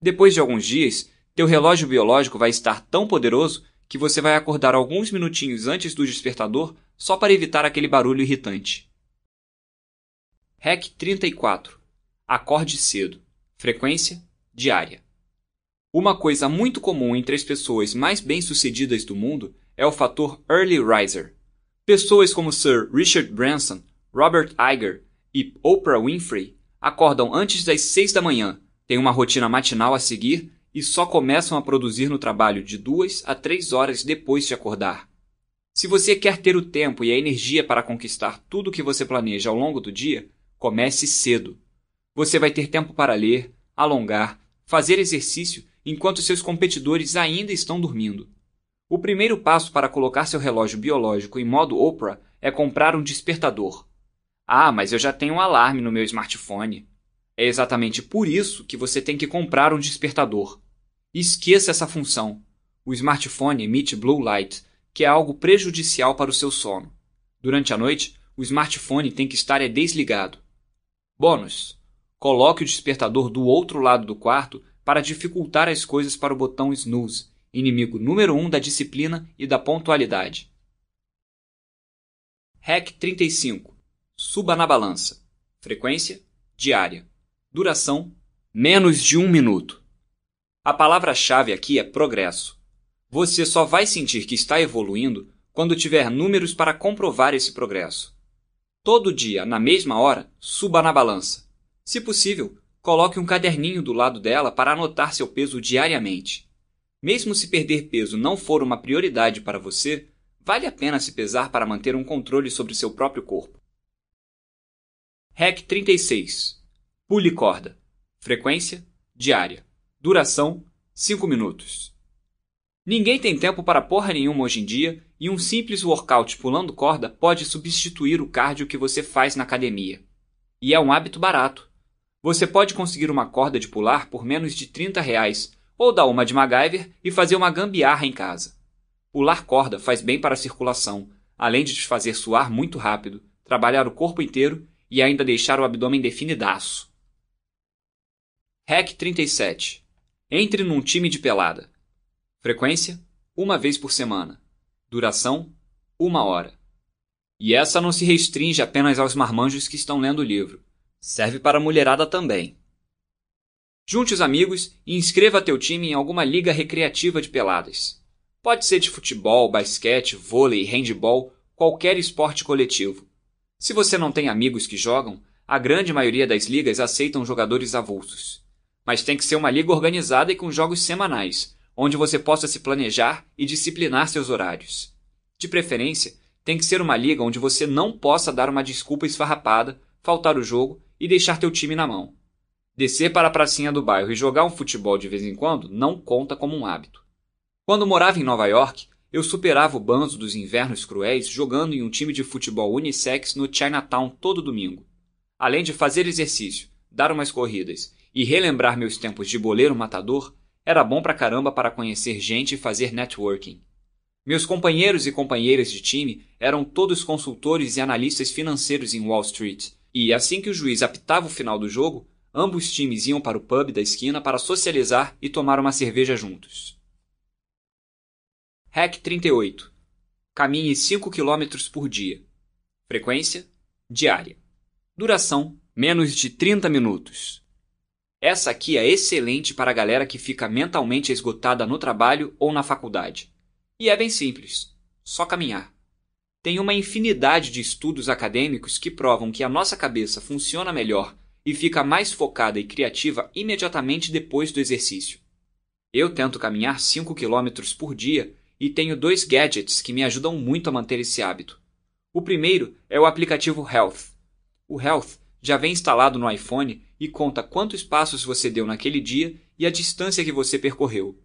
Depois de alguns dias, teu relógio biológico vai estar tão poderoso que você vai acordar alguns minutinhos antes do despertador só para evitar aquele barulho irritante. Hack 34. Acorde cedo. Frequência diária. Uma coisa muito comum entre as pessoas mais bem-sucedidas do mundo é o fator early riser. Pessoas como Sir Richard Branson, Robert Iger e Oprah Winfrey acordam antes das 6 da manhã, têm uma rotina matinal a seguir e só começam a produzir no trabalho de duas a três horas depois de acordar. Se você quer ter o tempo e a energia para conquistar tudo o que você planeja ao longo do dia, comece cedo. Você vai ter tempo para ler, alongar, fazer exercício enquanto seus competidores ainda estão dormindo. O primeiro passo para colocar seu relógio biológico em modo Oprah é comprar um despertador. Ah, mas eu já tenho um alarme no meu smartphone. É exatamente por isso que você tem que comprar um despertador. Esqueça essa função. O smartphone emite blue light, que é algo prejudicial para o seu sono. Durante a noite, o smartphone tem que estar é desligado. Bônus: coloque o despertador do outro lado do quarto para dificultar as coisas para o botão snooze inimigo número um da disciplina e da pontualidade. Hack 35. Suba na balança. Frequência diária. Duração menos de um minuto. A palavra-chave aqui é progresso. Você só vai sentir que está evoluindo quando tiver números para comprovar esse progresso. Todo dia, na mesma hora, suba na balança. Se possível, coloque um caderninho do lado dela para anotar seu peso diariamente. Mesmo se perder peso não for uma prioridade para você, vale a pena se pesar para manter um controle sobre seu próprio corpo. Hack 36. Pule corda. Frequência diária. Duração 5 minutos. Ninguém tem tempo para porra nenhuma hoje em dia e um simples workout pulando corda pode substituir o cardio que você faz na academia. E é um hábito barato. Você pode conseguir uma corda de pular por menos de 30 reais, ou dar uma de MacGyver e fazer uma gambiarra em casa. Pular corda faz bem para a circulação, além de te fazer suar muito rápido, trabalhar o corpo inteiro e ainda deixar o abdômen definidaço. Hack 37. Entre num time de pelada. Frequência: uma vez por semana. Duração: uma hora. E essa não se restringe apenas aos marmanjos que estão lendo o livro. Serve para a mulherada também. Junte os amigos e inscreva teu time em alguma liga recreativa de peladas. Pode ser de futebol, basquete, vôlei, handball, qualquer esporte coletivo. Se você não tem amigos que jogam, a grande maioria das ligas aceitam jogadores avulsos. Mas tem que ser uma liga organizada e com jogos semanais, onde você possa se planejar e disciplinar seus horários. De preferência, tem que ser uma liga onde você não possa dar uma desculpa esfarrapada, faltar o jogo e deixar teu time na mão. Descer para a pracinha do bairro e jogar um futebol de vez em quando não conta como um hábito. Quando morava em Nova York, eu superava o banzo dos invernos cruéis jogando em um time de futebol unissex no Chinatown todo domingo. Além de fazer exercício, dar umas corridas e relembrar meus tempos de boleiro matador, era bom pra caramba para conhecer gente e fazer networking. Meus companheiros e companheiras de time eram todos consultores e analistas financeiros em Wall Street, e assim que o juiz apitava o final do jogo, ambos times iam para o pub da esquina para socializar e tomar uma cerveja juntos. Hack 38. Caminhe 5 km por dia. Frequência diária. Duração menos de 30 minutos. Essa aqui é excelente para a galera que fica mentalmente esgotada no trabalho ou na faculdade. E é bem simples: só caminhar. Tem uma infinidade de estudos acadêmicos que provam que a nossa cabeça funciona melhor e fica mais focada e criativa imediatamente depois do exercício. Eu tento caminhar 5 km por dia e tenho dois gadgets que me ajudam muito a manter esse hábito. O primeiro é o aplicativo Health. O Health já vem instalado no iPhone e conta quantos passos você deu naquele dia e a distância que você percorreu.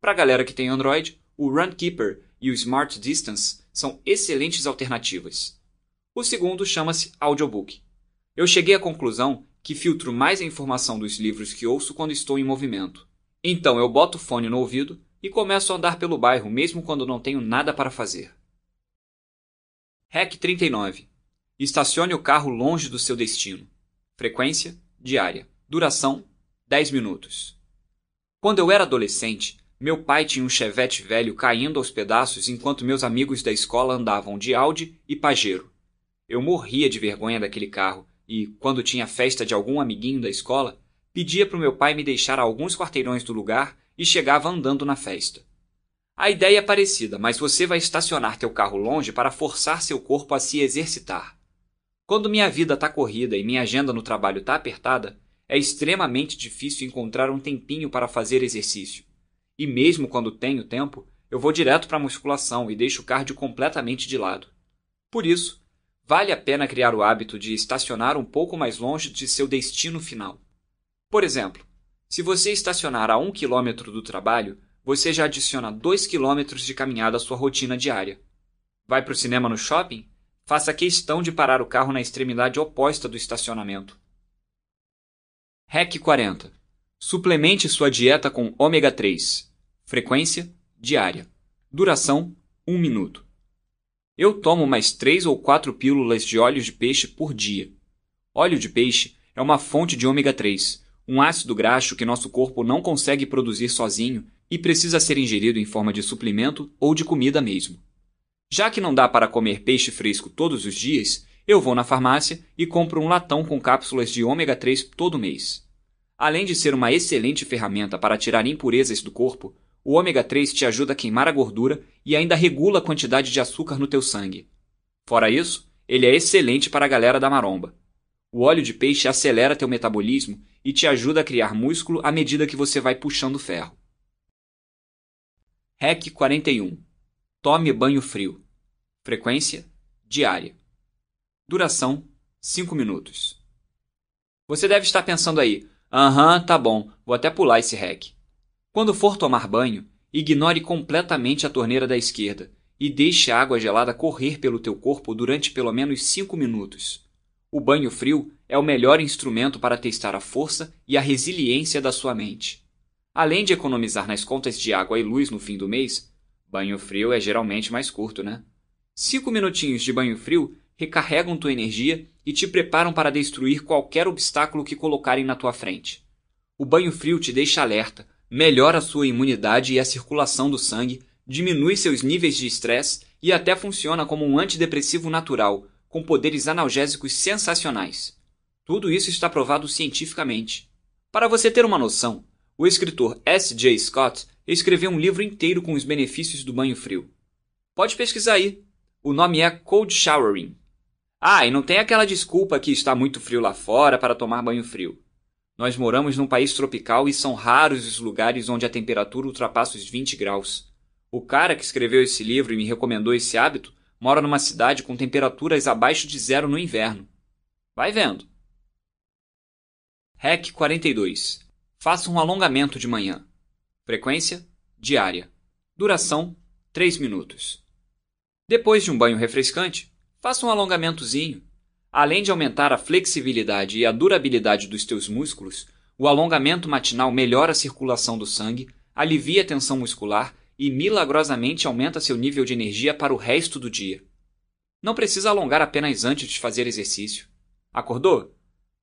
Para a galera que tem Android, o Runkeeper e o Smart Distance são excelentes alternativas. O segundo chama-se Audiobook. Eu cheguei à conclusão que filtro mais a informação dos livros que ouço quando estou em movimento. Então eu boto o fone no ouvido e começo a andar pelo bairro mesmo quando não tenho nada para fazer. Hack 39 Estacione o carro longe do seu destino. Frequência diária. Duração 10 minutos. Quando eu era adolescente, meu pai tinha um chevette velho caindo aos pedaços enquanto meus amigos da escola andavam de Audi e Pajero. Eu morria de vergonha daquele carro e, quando tinha festa de algum amiguinho da escola, pedia para o meu pai me deixar a alguns quarteirões do lugar e chegava andando na festa. A ideia é parecida, mas você vai estacionar teu carro longe para forçar seu corpo a se exercitar. Quando minha vida está corrida e minha agenda no trabalho está apertada, é extremamente difícil encontrar um tempinho para fazer exercício. E mesmo quando tenho tempo, eu vou direto para a musculação e deixo o cardio completamente de lado. Por isso, vale a pena criar o hábito de estacionar um pouco mais longe de seu destino final. Por exemplo, se você estacionar a um quilômetro do trabalho, você já adiciona dois quilômetros de caminhada à sua rotina diária. Vai para o cinema no shopping? Faça questão de parar o carro na extremidade oposta do estacionamento. REC 40. Suplemente sua dieta com ômega 3. Frequência diária. Duração 1 minuto. Eu tomo mais 3 ou 4 pílulas de óleo de peixe por dia. Óleo de peixe é uma fonte de ômega 3, um ácido graxo que nosso corpo não consegue produzir sozinho e precisa ser ingerido em forma de suplemento ou de comida mesmo. Já que não dá para comer peixe fresco todos os dias, eu vou na farmácia e compro um latão com cápsulas de ômega 3 todo mês. Além de ser uma excelente ferramenta para tirar impurezas do corpo, o ômega 3 te ajuda a queimar a gordura e ainda regula a quantidade de açúcar no teu sangue. Fora isso, ele é excelente para a galera da maromba. O óleo de peixe acelera teu metabolismo e te ajuda a criar músculo à medida que você vai puxando ferro. REC 41 Tome banho frio. Frequência diária. Duração 5 minutos. Você deve estar pensando aí: aham, tá bom, vou até pular esse REC. Quando for tomar banho, ignore completamente a torneira da esquerda e deixe a água gelada correr pelo teu corpo durante pelo menos 5 minutos. O banho frio é o melhor instrumento para testar a força e a resiliência da sua mente. Além de economizar nas contas de água e luz no fim do mês, banho frio é geralmente mais curto, né? Cinco minutinhos de banho frio recarregam tua energia e te preparam para destruir qualquer obstáculo que colocarem na tua frente. O banho frio te deixa alerta, melhora a sua imunidade e a circulação do sangue, diminui seus níveis de estresse e até funciona como um antidepressivo natural, com poderes analgésicos sensacionais. Tudo isso está provado cientificamente. Para você ter uma noção, o escritor S. J. Scott escreveu um livro inteiro com os benefícios do banho frio. Pode pesquisar aí. O nome é Cold Showering. Ah, e não tem aquela desculpa que está muito frio lá fora para tomar banho frio. Nós moramos num país tropical e são raros os lugares onde a temperatura ultrapassa os 20 graus. O cara que escreveu esse livro e me recomendou esse hábito mora numa cidade com temperaturas abaixo de zero no inverno. Vai vendo. REC 42. Faça um alongamento de manhã. Frequência diária. Duração 3 minutos. Depois de um banho refrescante, faça um alongamentozinho. Além de aumentar a flexibilidade e a durabilidade dos teus músculos, o alongamento matinal melhora a circulação do sangue, alivia a tensão muscular e milagrosamente aumenta seu nível de energia para o resto do dia. Não precisa alongar apenas antes de fazer exercício. Acordou?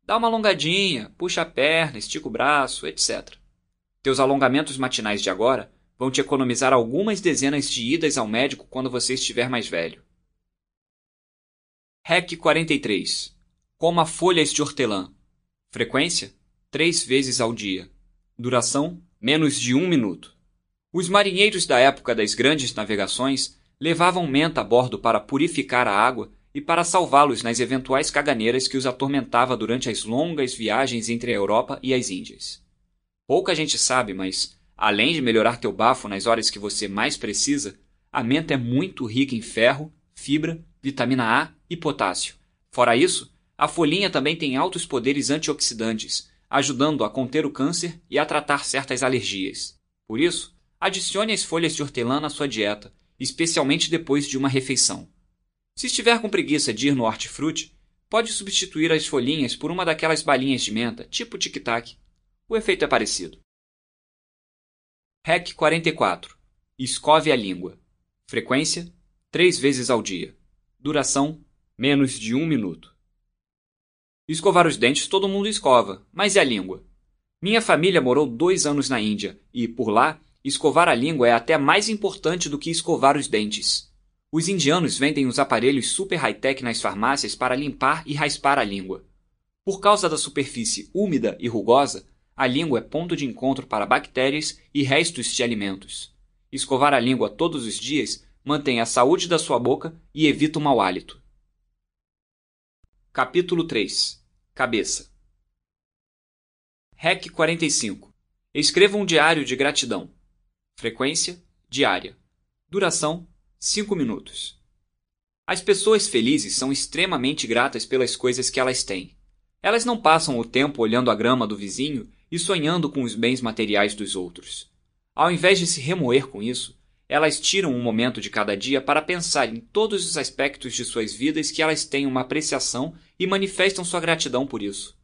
Dá uma alongadinha, puxa a perna, estica o braço, etc. Teus alongamentos matinais de agora vão te economizar algumas dezenas de idas ao médico quando você estiver mais velho. REC 43. Coma folhas de hortelã. Frequência: 3 vezes ao dia. Duração: menos de um minuto. Os marinheiros da época das grandes navegações levavam menta a bordo para purificar a água e para salvá-los nas eventuais caganeiras que os atormentava durante as longas viagens entre a Europa e as Índias. Pouca gente sabe, mas, além de melhorar teu bafo nas horas que você mais precisa, a menta é muito rica em ferro, fibra, vitamina A e potássio. Fora isso, a folhinha também tem altos poderes antioxidantes, ajudando a conter o câncer e a tratar certas alergias. Por isso, Adicione as folhas de hortelã na sua dieta, especialmente depois de uma refeição. Se estiver com preguiça de ir no hortifruti, pode substituir as folhinhas por uma daquelas balinhas de menta, tipo tic-tac. O efeito é parecido. REC 44. Escove a língua. Frequência: 3 vezes ao dia. Duração: menos de um minuto. Escovar os dentes todo mundo escova, mas e a língua? Minha família morou dois anos na Índia e, por lá, Escovar a língua é até mais importante do que escovar os dentes. Os indianos vendem os aparelhos super high-tech nas farmácias para limpar e raspar a língua. Por causa da superfície úmida e rugosa, a língua é ponto de encontro para bactérias e restos de alimentos. Escovar a língua todos os dias mantém a saúde da sua boca e evita o mau hálito. Capítulo 3 Cabeça REC 45 Escreva um diário de gratidão. Frequência diária. Duração 5 minutos. As pessoas felizes são extremamente gratas pelas coisas que elas têm. Elas não passam o tempo olhando a grama do vizinho e sonhando com os bens materiais dos outros. Ao invés de se remoer com isso, elas tiram um momento de cada dia para pensar em todos os aspectos de suas vidas que elas têm uma apreciação e manifestam sua gratidão por isso.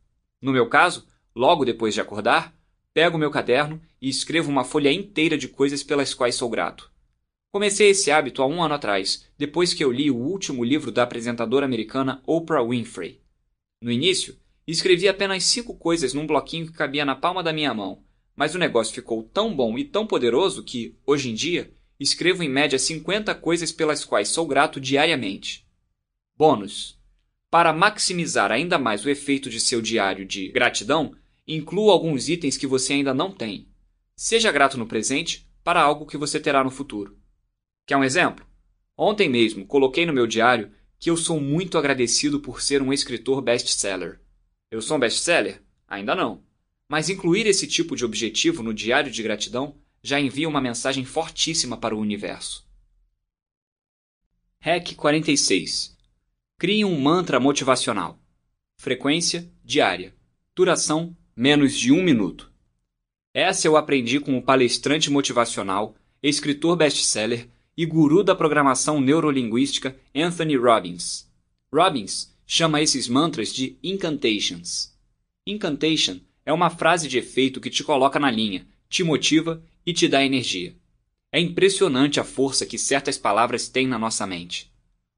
No meu caso, logo depois de acordar, Pego meu caderno e escrevo uma folha inteira de coisas pelas quais sou grato. Comecei esse hábito há um ano atrás, depois que eu li o último livro da apresentadora americana Oprah Winfrey. No início, escrevi apenas cinco coisas num bloquinho que cabia na palma da minha mão, mas o negócio ficou tão bom e tão poderoso que, hoje em dia, escrevo em média 50 coisas pelas quais sou grato diariamente. Bônus: Para maximizar ainda mais o efeito de seu diário de gratidão, Inclua alguns itens que você ainda não tem. Seja grato no presente, para algo que você terá no futuro. Quer um exemplo? Ontem mesmo coloquei no meu diário que eu sou muito agradecido por ser um escritor best-seller. Eu sou um best-seller? Ainda não. Mas incluir esse tipo de objetivo no diário de gratidão já envia uma mensagem fortíssima para o universo. Hack 46 Crie um mantra motivacional. Frequência diária. Duração menos de um minuto. Essa eu aprendi com o palestrante motivacional, escritor best-seller e guru da programação neurolinguística Anthony Robbins. Robbins chama esses mantras de incantations. Incantation é uma frase de efeito que te coloca na linha, te motiva e te dá energia. É impressionante a força que certas palavras têm na nossa mente.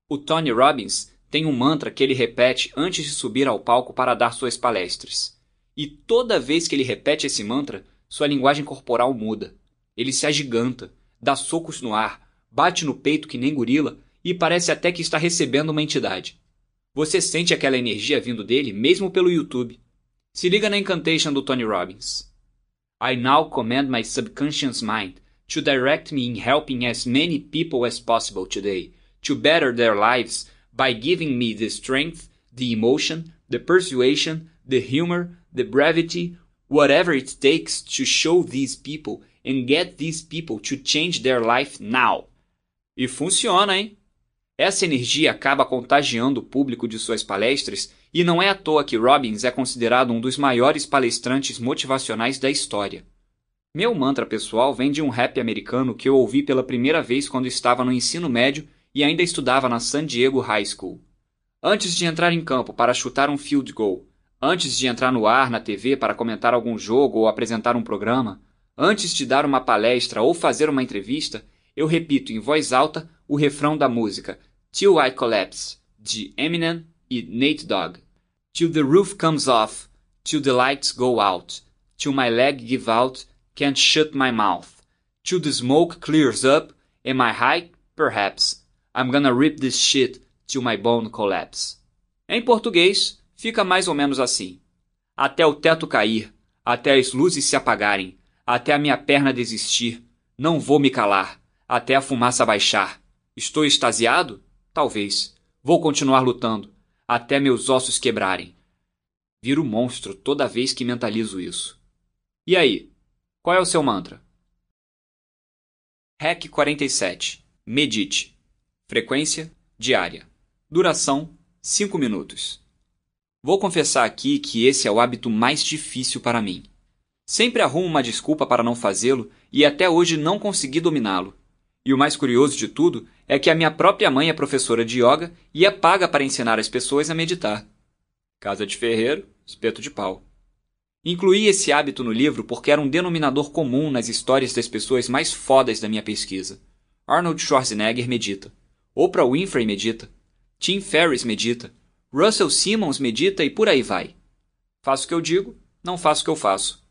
O Tony Robbins tem um mantra que ele repete antes de subir ao palco para dar suas palestras. E toda vez que ele repete esse mantra, sua linguagem corporal muda. Ele se agiganta, dá socos no ar, bate no peito que nem gorila e parece até que está recebendo uma entidade. Você sente aquela energia vindo dele mesmo pelo YouTube. Se liga na incantation do Tony Robbins. I now command my subconscious mind to direct me in helping as many people as possible today to better their lives by giving me the strength, the emotion, the persuasion, the humor, the brevity, whatever it takes to show these people and get these people to change their life now. E funciona, hein? Essa energia acaba contagiando o público de suas palestras e não é à toa que Robbins é considerado um dos maiores palestrantes motivacionais da história. Meu mantra pessoal vem de um rap americano que eu ouvi pela primeira vez quando estava no ensino médio e ainda estudava na San Diego High School. Antes de entrar em campo para chutar um field goal, antes de entrar no ar na TV para comentar algum jogo ou apresentar um programa, antes de dar uma palestra ou fazer uma entrevista, eu repito em voz alta o refrão da música Till I Collapse, de Eminem e Nate Dogg. Till the roof comes off, till the lights go out, till my leg give out, can't shut my mouth, till the smoke clears up, am I high? Perhaps. I'm gonna rip this shit till my bone collapse. Em português, fica mais ou menos assim. Até o teto cair, até as luzes se apagarem, até a minha perna desistir, não vou me calar, até a fumaça baixar. Estou extasiado? Talvez. Vou continuar lutando, até meus ossos quebrarem. Viro monstro toda vez que mentalizo isso. E aí? Qual é o seu mantra? Hack 47. Medite. Frequência diária. Duração 5 minutos. Vou confessar aqui que esse é o hábito mais difícil para mim. Sempre arrumo uma desculpa para não fazê-lo e até hoje não consegui dominá-lo. E o mais curioso de tudo é que a minha própria mãe é professora de yoga e é paga para ensinar as pessoas a meditar. Casa de ferreiro, espeto de pau. Incluí esse hábito no livro porque era um denominador comum nas histórias das pessoas mais fodas da minha pesquisa. Arnold Schwarzenegger medita. Oprah Winfrey medita. Tim Ferriss medita. Russell Simmons medita e por aí vai. Faço o que eu digo, não faço o que eu faço.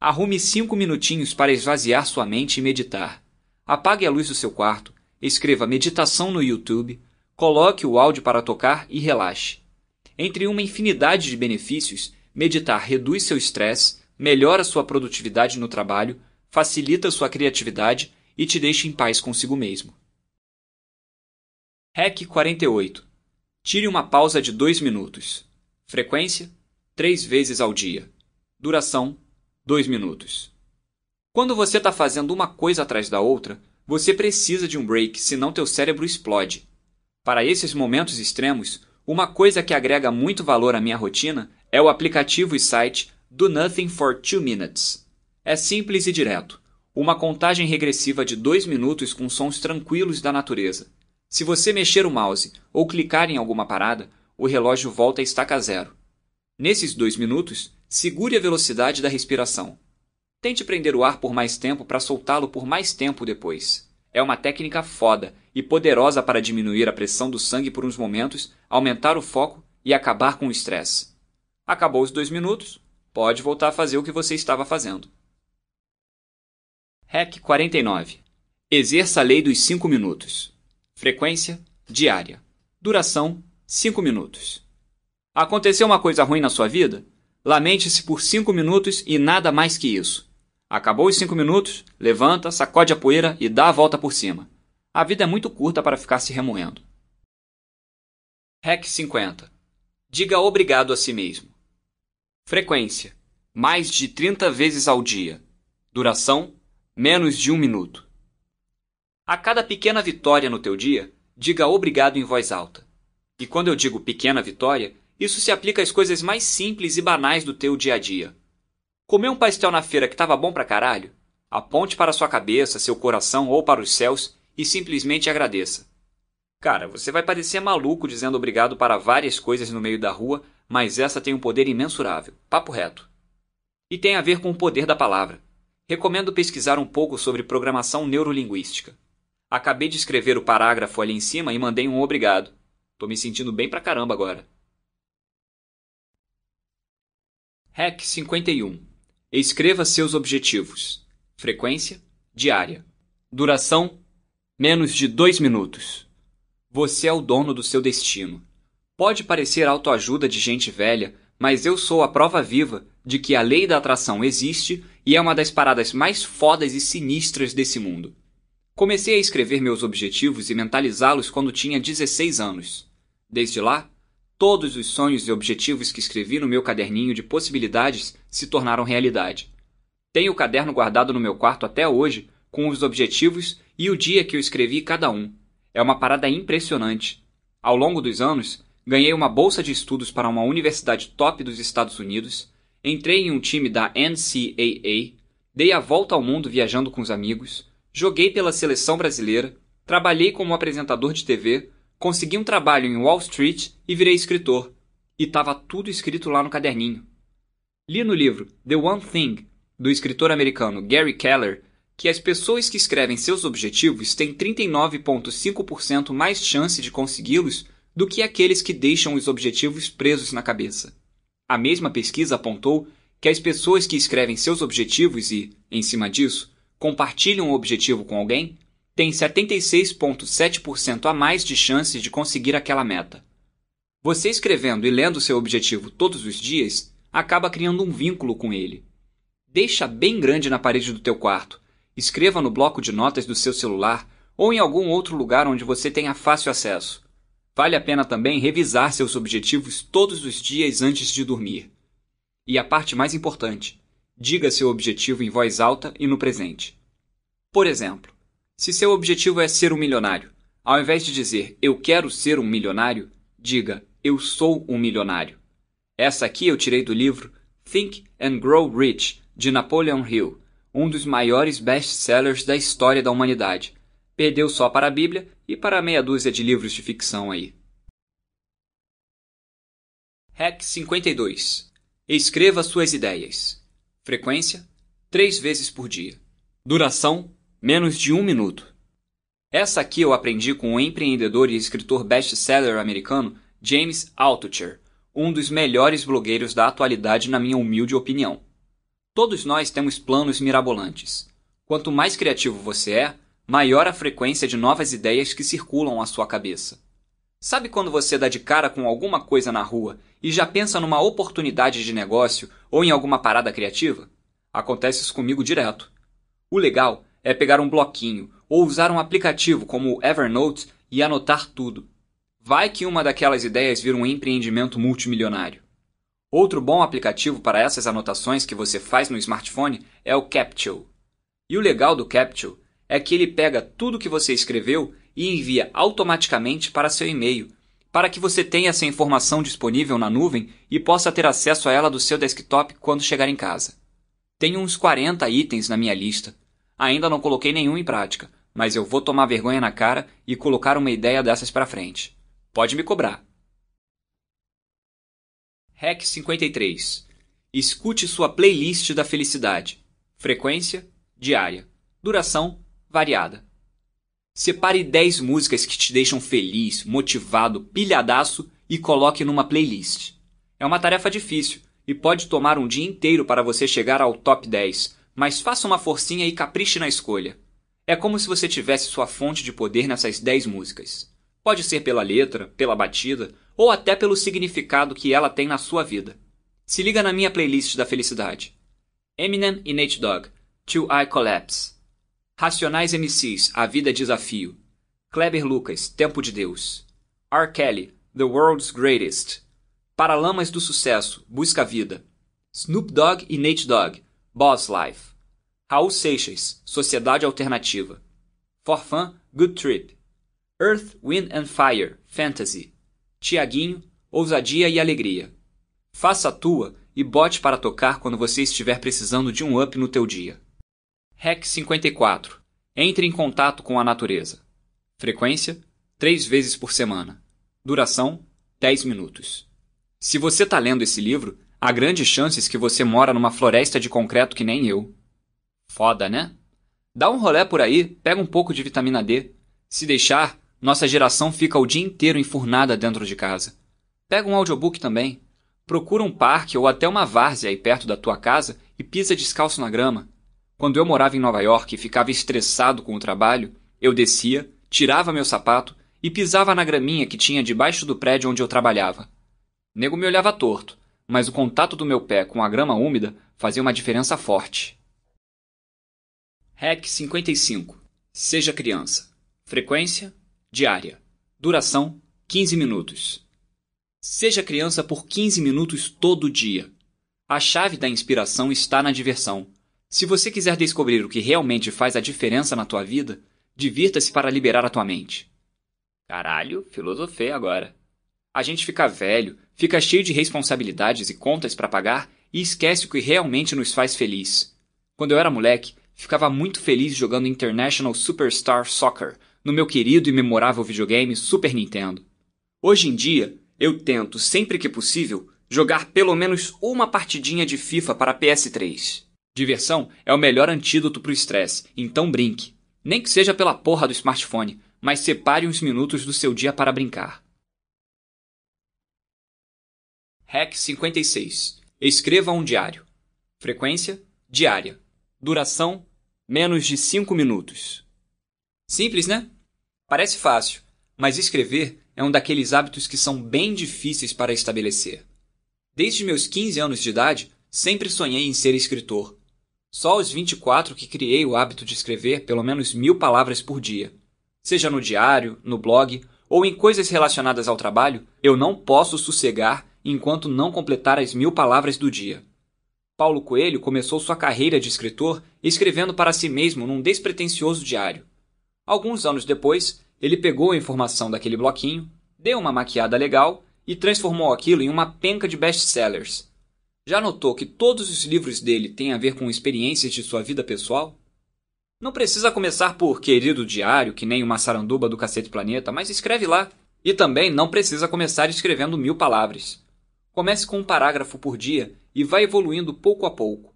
Arrume cinco minutinhos para esvaziar sua mente e meditar. Apague a luz do seu quarto, escreva meditação no YouTube, coloque o áudio para tocar e relaxe. Entre uma infinidade de benefícios, meditar reduz seu estresse, melhora sua produtividade no trabalho, facilita sua criatividade e te deixa em paz consigo mesmo. Hack 48. Tire uma pausa de 2 minutos. Frequência: 3 vezes ao dia. Duração: 2 minutos. Quando você está fazendo uma coisa atrás da outra, você precisa de um break, senão teu cérebro explode. Para esses momentos extremos, uma coisa que agrega muito valor à minha rotina é o aplicativo e site Do Nothing for 2 Minutes. É simples e direto. Uma contagem regressiva de 2 minutos com sons tranquilos da natureza. Se você mexer o mouse ou clicar em alguma parada, o relógio volta a estaca zero. Nesses dois minutos, segure a velocidade da respiração. Tente prender o ar por mais tempo para soltá-lo por mais tempo depois. É uma técnica foda e poderosa para diminuir a pressão do sangue por uns momentos, aumentar o foco e acabar com o estresse. Acabou os dois minutos, pode voltar a fazer o que você estava fazendo. Hack 49. Exerça a lei dos 5 minutos. Frequência diária. Duração 5 minutos. Aconteceu uma coisa ruim na sua vida? Lamente-se por 5 minutos e nada mais que isso. Acabou os 5 minutos, levanta, sacode a poeira e dá a volta por cima. A vida é muito curta para ficar se remoendo. Hack 50. Diga obrigado a si mesmo. Frequência: mais de 30 vezes ao dia. Duração: menos de um minuto. A cada pequena vitória no teu dia, diga obrigado em voz alta. E quando eu digo pequena vitória, isso se aplica às coisas mais simples e banais do teu dia a dia. Comer um pastel na feira que tava bom pra caralho? Aponte para sua cabeça, seu coração ou para os céus e simplesmente agradeça. Cara, você vai parecer maluco dizendo obrigado para várias coisas no meio da rua, mas essa tem um poder imensurável. Papo reto. E tem a ver com o poder da palavra. Recomendo pesquisar um pouco sobre programação neurolinguística. Acabei de escrever o parágrafo ali em cima e mandei um obrigado. Tô me sentindo bem pra caramba agora. Hack 51. Escreva seus objetivos. Frequência diária. Duração menos de 2 minutos. Você é o dono do seu destino. Pode parecer autoajuda de gente velha, mas eu sou a prova viva de que a lei da atração existe e é uma das paradas mais fodas e sinistras desse mundo. Comecei a escrever meus objetivos e mentalizá-los quando tinha 16 anos. Desde lá, todos os sonhos e objetivos que escrevi no meu caderninho de possibilidades se tornaram realidade. Tenho o caderno guardado no meu quarto até hoje, com os objetivos e o dia que eu escrevi cada um. É uma parada impressionante. Ao longo dos anos, ganhei uma bolsa de estudos para uma universidade top dos Estados Unidos, entrei em um time da NCAA, dei a volta ao mundo viajando com os amigos, joguei pela seleção brasileira, trabalhei como apresentador de TV, consegui um trabalho em Wall Street e virei escritor. E estava tudo escrito lá no caderninho. Li no livro The One Thing, do escritor americano Gary Keller, que as pessoas que escrevem seus objetivos têm 39,5% mais chance de consegui-los do que aqueles que deixam os objetivos presos na cabeça. A mesma pesquisa apontou que as pessoas que escrevem seus objetivos e, em cima disso, compartilham o objetivo com alguém têm 76,7% a mais de chances de conseguir aquela meta. Você escrevendo e lendo seu objetivo todos os dias acaba criando um vínculo com ele. Deixa bem grande na parede do teu quarto Escreva no bloco de notas do seu celular ou em algum outro lugar onde você tenha fácil acesso. Vale a pena também revisar seus objetivos todos os dias antes de dormir. E a parte mais importante: diga seu objetivo em voz alta e no presente. Por exemplo, se seu objetivo é ser um milionário, ao invés de dizer eu quero ser um milionário, diga eu sou um milionário. Essa aqui eu tirei do livro Think and Grow Rich, de Napoleon Hill um dos maiores best-sellers da história da humanidade. Perdeu só para a Bíblia e para meia dúzia de livros de ficção aí. Hack 52. Escreva suas ideias. Frequência: três vezes por dia. Duração: menos de um minuto. Essa aqui eu aprendi com o empreendedor e escritor best-seller americano James Altucher, um dos melhores blogueiros da atualidade na minha humilde opinião. Todos nós temos planos mirabolantes. Quanto mais criativo você é, maior a frequência de novas ideias que circulam à sua cabeça. Sabe quando você dá de cara com alguma coisa na rua e já pensa numa oportunidade de negócio ou em alguma parada criativa? Acontece isso comigo direto. O legal é pegar um bloquinho ou usar um aplicativo como o Evernote e anotar tudo. Vai que uma daquelas ideias vira um empreendimento multimilionário. Outro bom aplicativo para essas anotações que você faz no smartphone é o Capture. E o legal do Capture é que ele pega tudo que você escreveu e envia automaticamente para seu e-mail, para que você tenha essa informação disponível na nuvem e possa ter acesso a ela do seu desktop quando chegar em casa. Tenho uns 40 itens na minha lista. Ainda não coloquei nenhum em prática, mas eu vou tomar vergonha na cara e colocar uma ideia dessas para frente. Pode me cobrar. Hack 53. Escute sua playlist da felicidade. Frequência diária. Duração variada. Separe 10 músicas que te deixam feliz, motivado, pilhadaço e coloque numa playlist. É uma tarefa difícil e pode tomar um dia inteiro para você chegar ao top 10, mas faça uma forcinha e capriche na escolha. É como se você tivesse sua fonte de poder nessas 10 músicas. Pode ser pela letra, pela batida ou até pelo significado que ela tem na sua vida. Se liga na minha playlist da felicidade. Eminem e Nate Dogg, Till I Collapse. Racionais MCs, A Vida é Desafio. Kleber Lucas, Tempo de Deus. R. Kelly, The World's Greatest. Paralamas do Sucesso, Busca a Vida. Snoop Dogg e Nate Dogg, Boss Life. Raul Seixas, Sociedade Alternativa. Forfan, Good Trip. Earth, Wind and Fire, Fantasy. Tiaguinho, Ousadia e Alegria. Faça a tua e bote para tocar quando você estiver precisando de um up no teu dia. Hack 54. Entre em contato com a natureza. Frequência: 3 vezes por semana. Duração: 10 minutos. Se você está lendo esse livro, há grandes chances que você mora numa floresta de concreto que nem eu. Foda, né? Dá um rolé por aí, pega um pouco de vitamina D. Se deixar, nossa geração fica o dia inteiro enfurnada dentro de casa. Pega um audiobook também. Procura um parque ou até uma várzea aí perto da tua casa e pisa descalço na grama. Quando eu morava em Nova York e ficava estressado com o trabalho, eu descia, tirava meu sapato e pisava na graminha que tinha debaixo do prédio onde eu trabalhava. Nego me olhava torto, mas o contato do meu pé com a grama úmida fazia uma diferença forte. Hack 55. Seja criança. Frequência diária. Duração 15 minutos. Seja criança por 15 minutos todo dia. A chave da inspiração está na diversão. Se você quiser descobrir o que realmente faz a diferença na tua vida, divirta-se para liberar a tua mente. Caralho, filosofei agora. A gente fica velho, fica cheio de responsabilidades e contas para pagar e esquece o que realmente nos faz feliz. Quando eu era moleque, ficava muito feliz jogando International Superstar Soccer no meu querido e memorável videogame Super Nintendo. Hoje em dia, eu tento, sempre que possível, jogar pelo menos uma partidinha de FIFA para PS3. Diversão é o melhor antídoto para o estresse, então brinque. Nem que seja pela porra do smartphone, mas separe uns minutos do seu dia para brincar. Hack 56. Escreva um diário. Frequência: diária. Duração: menos de 5 minutos. Simples, né? Parece fácil, mas escrever é um daqueles hábitos que são bem difíceis para estabelecer. Desde meus 15 anos de idade, sempre sonhei em ser escritor. Só aos 24 que criei o hábito de escrever pelo menos mil palavras por dia. Seja no diário, no blog ou em coisas relacionadas ao trabalho, eu não posso sossegar enquanto não completar as mil palavras do dia. Paulo Coelho começou sua carreira de escritor escrevendo para si mesmo num despretensioso diário. Alguns anos depois, ele pegou a informação daquele bloquinho, deu uma maquiada legal e transformou aquilo em uma penca de best-sellers. Já notou que todos os livros dele têm a ver com experiências de sua vida pessoal? Não precisa começar por querido diário, que nem uma saranduba do Cacete Planeta, mas escreve lá. E também não precisa começar escrevendo mil palavras. Comece com um parágrafo por dia e vai evoluindo pouco a pouco.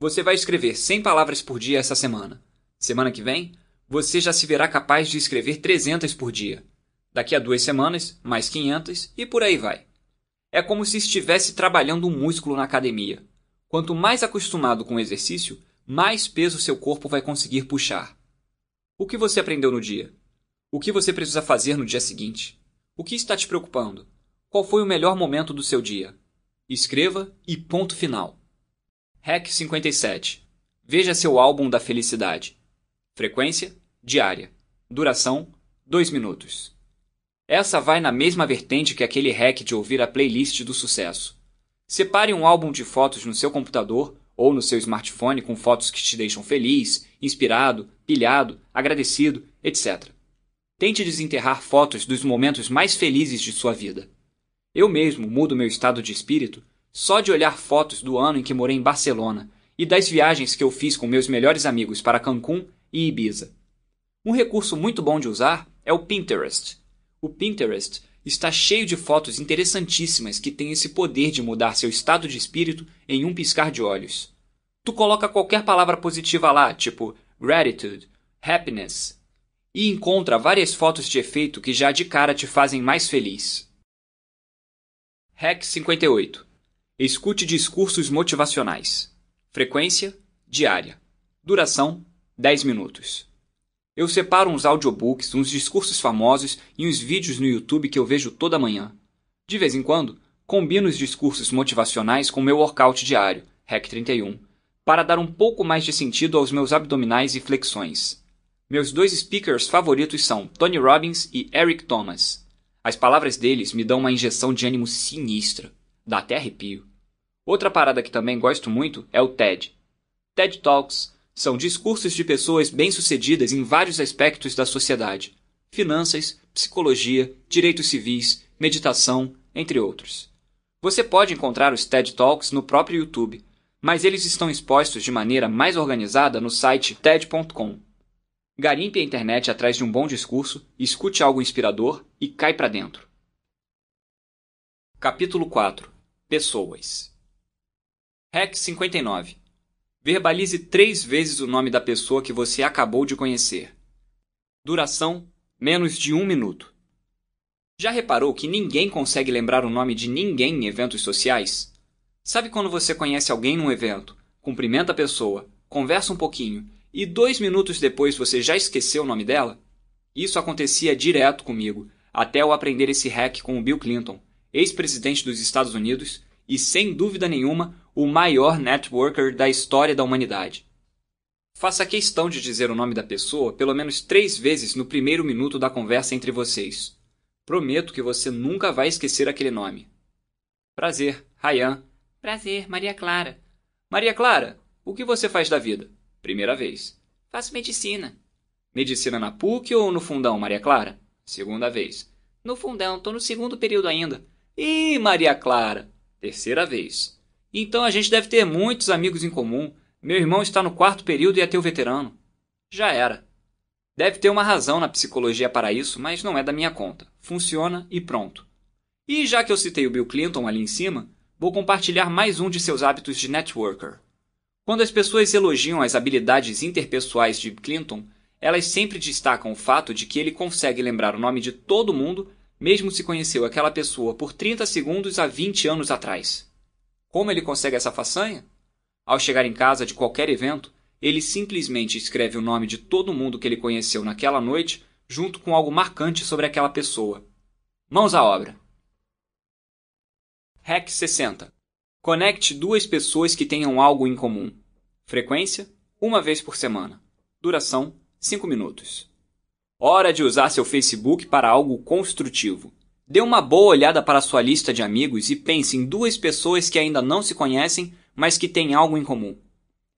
Você vai escrever 100 palavras por dia essa semana. Semana que vem, você já se verá capaz de escrever 300 por dia. Daqui a duas semanas, mais 500 e por aí vai. É como se estivesse trabalhando um músculo na academia. Quanto mais acostumado com o exercício, mais peso seu corpo vai conseguir puxar. O que você aprendeu no dia? O que você precisa fazer no dia seguinte? O que está te preocupando? Qual foi o melhor momento do seu dia? Escreva e ponto final. Hack 57. Veja seu álbum da felicidade. Frequência: diária. Duração: 2 minutos. Essa vai na mesma vertente que aquele hack de ouvir a playlist do sucesso. Separe um álbum de fotos no seu computador ou no seu smartphone com fotos que te deixam feliz, inspirado, pilhado, agradecido, etc. Tente desenterrar fotos dos momentos mais felizes de sua vida. Eu mesmo mudo meu estado de espírito só de olhar fotos do ano em que morei em Barcelona e das viagens que eu fiz com meus melhores amigos para Cancún e Ibiza. Um recurso muito bom de usar é o Pinterest. O Pinterest está cheio de fotos interessantíssimas que têm esse poder de mudar seu estado de espírito em um piscar de olhos. Tu coloca qualquer palavra positiva lá, tipo gratitude, happiness, e encontra várias fotos de efeito que já de cara te fazem mais feliz. Hack 58. Escute discursos motivacionais. Frequência diária. Duração 10 minutos. Eu separo uns audiobooks, uns discursos famosos e uns vídeos no YouTube que eu vejo toda manhã. De vez em quando, combino os discursos motivacionais com meu workout diário, Hack 31, para dar um pouco mais de sentido aos meus abdominais e flexões. Meus dois speakers favoritos são Tony Robbins e Eric Thomas. As palavras deles me dão uma injeção de ânimo sinistra. Dá até arrepio. Outra parada que também gosto muito é o TED. TED Talks são discursos de pessoas bem-sucedidas em vários aspectos da sociedade: finanças, psicologia, direitos civis, meditação, entre outros. Você pode encontrar os TED Talks no próprio YouTube, mas eles estão expostos de maneira mais organizada no site TED.com. Garimpe a internet atrás de um bom discurso, escute algo inspirador e cai para dentro. Capítulo 4 Pessoas Hack 59 Verbalize três vezes o nome da pessoa que você acabou de conhecer. Duração: menos de um minuto. Já reparou que ninguém consegue lembrar o nome de ninguém em eventos sociais? Sabe quando você conhece alguém num evento, cumprimenta a pessoa, conversa um pouquinho e dois minutos depois você já esqueceu o nome dela? Isso acontecia direto comigo, até eu aprender esse hack com o Bill Clinton, ex-presidente dos Estados Unidos e, sem dúvida nenhuma, o maior networker da história da humanidade. Faça questão de dizer o nome da pessoa pelo menos três vezes no primeiro minuto da conversa entre vocês. Prometo que você nunca vai esquecer aquele nome. Prazer, Ryan. Prazer, Maria Clara. Maria Clara, o que você faz da vida? Primeira vez. Faço medicina. Medicina na PUC ou no fundão, Maria Clara? Segunda vez. No fundão, tô no segundo período ainda. Ih, Maria Clara! Terceira vez. Então a gente deve ter muitos amigos em comum. Meu irmão está no quarto período e é teu veterano. Já era. Deve ter uma razão na psicologia para isso, mas não é da minha conta. Funciona e pronto. E já que eu citei o Bill Clinton ali em cima, vou compartilhar mais um de seus hábitos de networker. Quando as pessoas elogiam as habilidades interpessoais de Clinton, elas sempre destacam o fato de que ele consegue lembrar o nome de todo mundo, mesmo se conheceu aquela pessoa por 30 segundos há 20 anos atrás. Como ele consegue essa façanha? Ao chegar em casa de qualquer evento, ele simplesmente escreve o nome de todo mundo que ele conheceu naquela noite, junto com algo marcante sobre aquela pessoa. Mãos à obra! Hack 60 Conecte duas pessoas que tenham algo em comum. Frequência: uma vez por semana. Duração: 5 minutos. Hora de usar seu Facebook para algo construtivo. Dê uma boa olhada para sua lista de amigos e pense em duas pessoas que ainda não se conhecem, mas que têm algo em comum.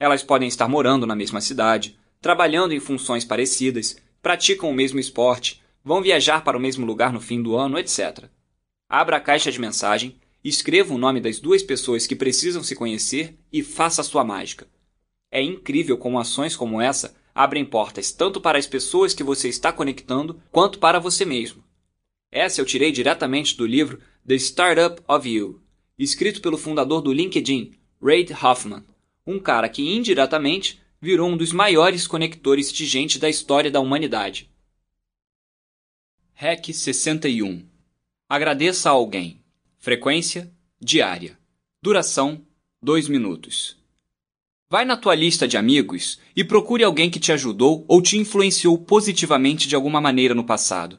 Elas podem estar morando na mesma cidade, trabalhando em funções parecidas, praticam o mesmo esporte, vão viajar para o mesmo lugar no fim do ano, etc. Abra a caixa de mensagem Escreva o nome das duas pessoas que precisam se conhecer e faça a sua mágica. É incrível como ações como essa abrem portas tanto para as pessoas que você está conectando quanto para você mesmo. Essa eu tirei diretamente do livro The Startup of You, escrito pelo fundador do LinkedIn, Reid Hoffman, um cara que indiretamente virou um dos maiores conectores de gente da história da humanidade. Hack 61 Agradeça a alguém. Frequência diária. Duração 2 minutos. Vai na tua lista de amigos e procure alguém que te ajudou ou te influenciou positivamente de alguma maneira no passado.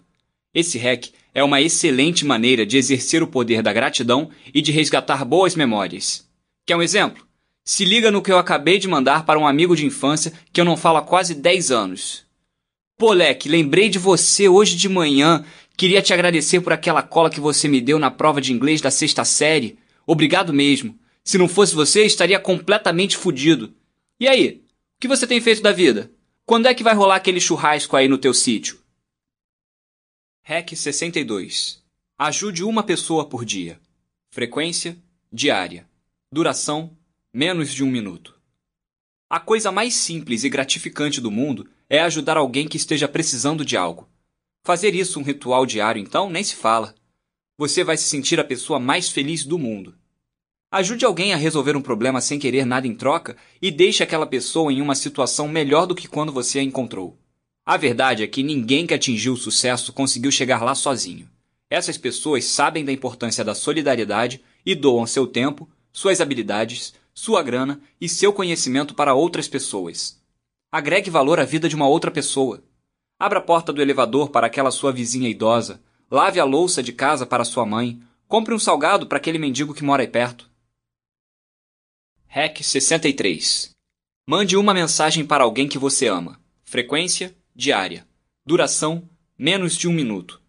Esse hack é uma excelente maneira de exercer o poder da gratidão e de resgatar boas memórias. Quer um exemplo? Se liga no que eu acabei de mandar para um amigo de infância que eu não falo há quase 10 anos. Pô, lembrei de você hoje de manhã Queria te agradecer por aquela cola que você me deu na prova de inglês da sexta série. Obrigado mesmo. Se não fosse você, estaria completamente fudido. E aí? O que você tem feito da vida? Quando é que vai rolar aquele churrasco aí no teu sítio? Hack 62. Ajude uma pessoa por dia. Frequência diária. Duração menos de um minuto. A coisa mais simples e gratificante do mundo é ajudar alguém que esteja precisando de algo. Fazer isso um ritual diário, então, nem se fala. Você vai se sentir a pessoa mais feliz do mundo. Ajude alguém a resolver um problema sem querer nada em troca e deixe aquela pessoa em uma situação melhor do que quando você a encontrou. A verdade é que ninguém que atingiu o sucesso conseguiu chegar lá sozinho. Essas pessoas sabem da importância da solidariedade e doam seu tempo, suas habilidades, sua grana e seu conhecimento para outras pessoas. Agregue valor à vida de uma outra pessoa. Abra a porta do elevador para aquela sua vizinha idosa. Lave a louça de casa para sua mãe. Compre um salgado para aquele mendigo que mora aí perto. Hack 63 Mande uma mensagem para alguém que você ama. Frequência diária. Duração menos de um minuto.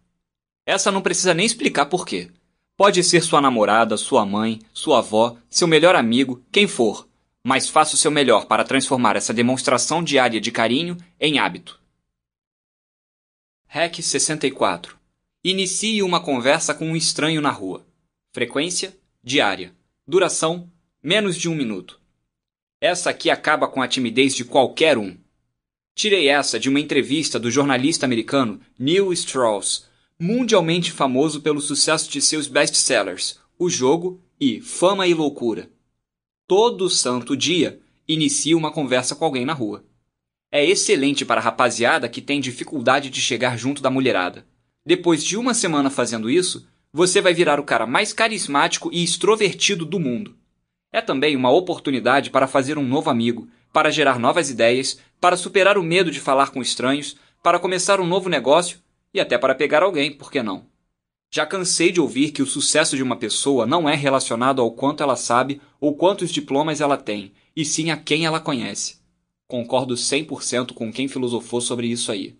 Essa não precisa nem explicar por quê. Pode ser sua namorada, sua mãe, sua avó, seu melhor amigo, quem for, mas faça o seu melhor para transformar essa demonstração diária de carinho em hábito. Hack 64. Inicie uma conversa com um estranho na rua. Frequência diária. Duração menos de um minuto. Essa aqui acaba com a timidez de qualquer um. Tirei essa de uma entrevista do jornalista americano Neil Strauss, mundialmente famoso pelo sucesso de seus best-sellers O Jogo e Fama e Loucura. Todo santo dia inicia uma conversa com alguém na rua. É excelente para a rapaziada que tem dificuldade de chegar junto da mulherada. Depois de uma semana fazendo isso, você vai virar o cara mais carismático e extrovertido do mundo. É também uma oportunidade para fazer um novo amigo, para gerar novas ideias, para superar o medo de falar com estranhos, para começar um novo negócio e até para pegar alguém, por que não? Já cansei de ouvir que o sucesso de uma pessoa não é relacionado ao quanto ela sabe ou quantos diplomas ela tem, e sim a quem ela conhece. Concordo 100% com quem filosofou sobre isso aí.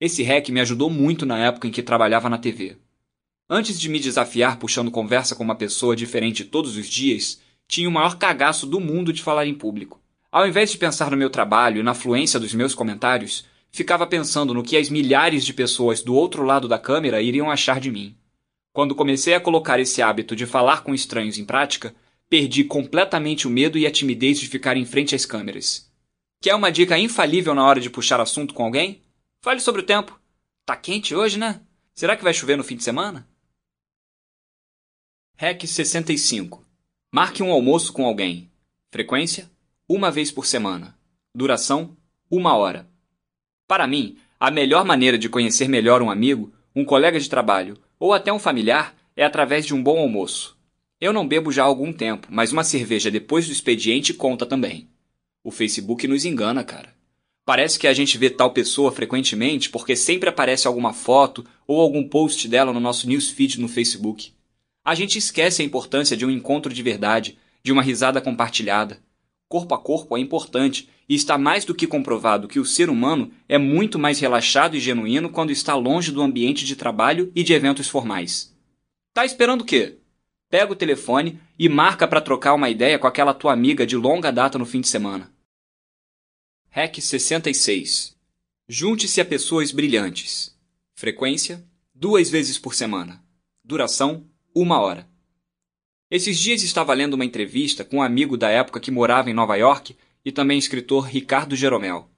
Esse hack me ajudou muito na época em que trabalhava na TV. Antes de me desafiar puxando conversa com uma pessoa diferente todos os dias, tinha o maior cagaço do mundo de falar em público. Ao invés de pensar no meu trabalho e na fluência dos meus comentários, ficava pensando no que as milhares de pessoas do outro lado da câmera iriam achar de mim. Quando comecei a colocar esse hábito de falar com estranhos em prática, perdi completamente o medo e a timidez de ficar em frente às câmeras. Quer uma dica infalível na hora de puxar assunto com alguém? Fale sobre o tempo. Tá quente hoje, né? Será que vai chover no fim de semana? Hack 65 Marque um almoço com alguém. Frequência: uma vez por semana. Duração: uma hora. Para mim, a melhor maneira de conhecer melhor um amigo, um colega de trabalho ou até um familiar é através de um bom almoço. Eu não bebo já há algum tempo, mas uma cerveja depois do expediente conta também. O Facebook nos engana, cara. Parece que a gente vê tal pessoa frequentemente porque sempre aparece alguma foto ou algum post dela no nosso newsfeed no Facebook. A gente esquece a importância de um encontro de verdade, de uma risada compartilhada. Corpo a corpo é importante e está mais do que comprovado que o ser humano é muito mais relaxado e genuíno quando está longe do ambiente de trabalho e de eventos formais. Tá esperando o quê? Pega o telefone e marca para trocar uma ideia com aquela tua amiga de longa data no fim de semana. Hack 66. Junte-se a pessoas brilhantes. Frequência: duas vezes por semana. Duração: uma hora. Esses dias estava lendo uma entrevista com um amigo da época que morava em Nova York e também escritor Ricardo Jeromel.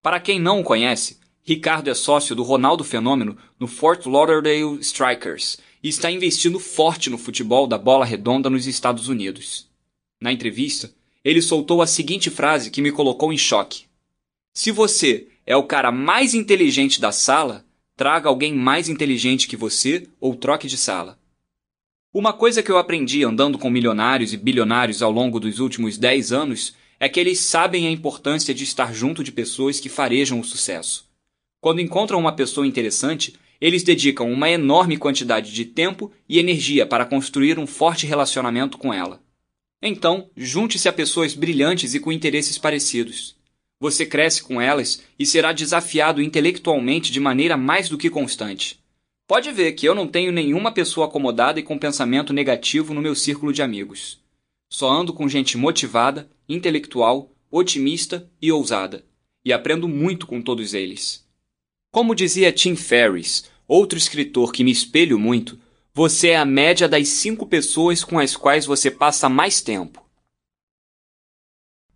Para quem não o conhece, Ricardo é sócio do Ronaldo Fenômeno no Fort Lauderdale Strikers e está investindo forte no futebol da bola redonda nos Estados Unidos. Na entrevista, ele soltou a seguinte frase que me colocou em choque: Se você é o cara mais inteligente da sala, traga alguém mais inteligente que você ou troque de sala. Uma coisa que eu aprendi andando com milionários e bilionários ao longo dos últimos 10 anos é que eles sabem a importância de estar junto de pessoas que farejam o sucesso. Quando encontram uma pessoa interessante, eles dedicam uma enorme quantidade de tempo e energia para construir um forte relacionamento com ela. Então, junte-se a pessoas brilhantes e com interesses parecidos. Você cresce com elas e será desafiado intelectualmente de maneira mais do que constante. Pode ver que eu não tenho nenhuma pessoa acomodada e com pensamento negativo no meu círculo de amigos. Só ando com gente motivada, intelectual, otimista e ousada, e aprendo muito com todos eles. Como dizia Tim Ferriss, outro escritor que me espelho muito, você é a média das cinco pessoas com as quais você passa mais tempo.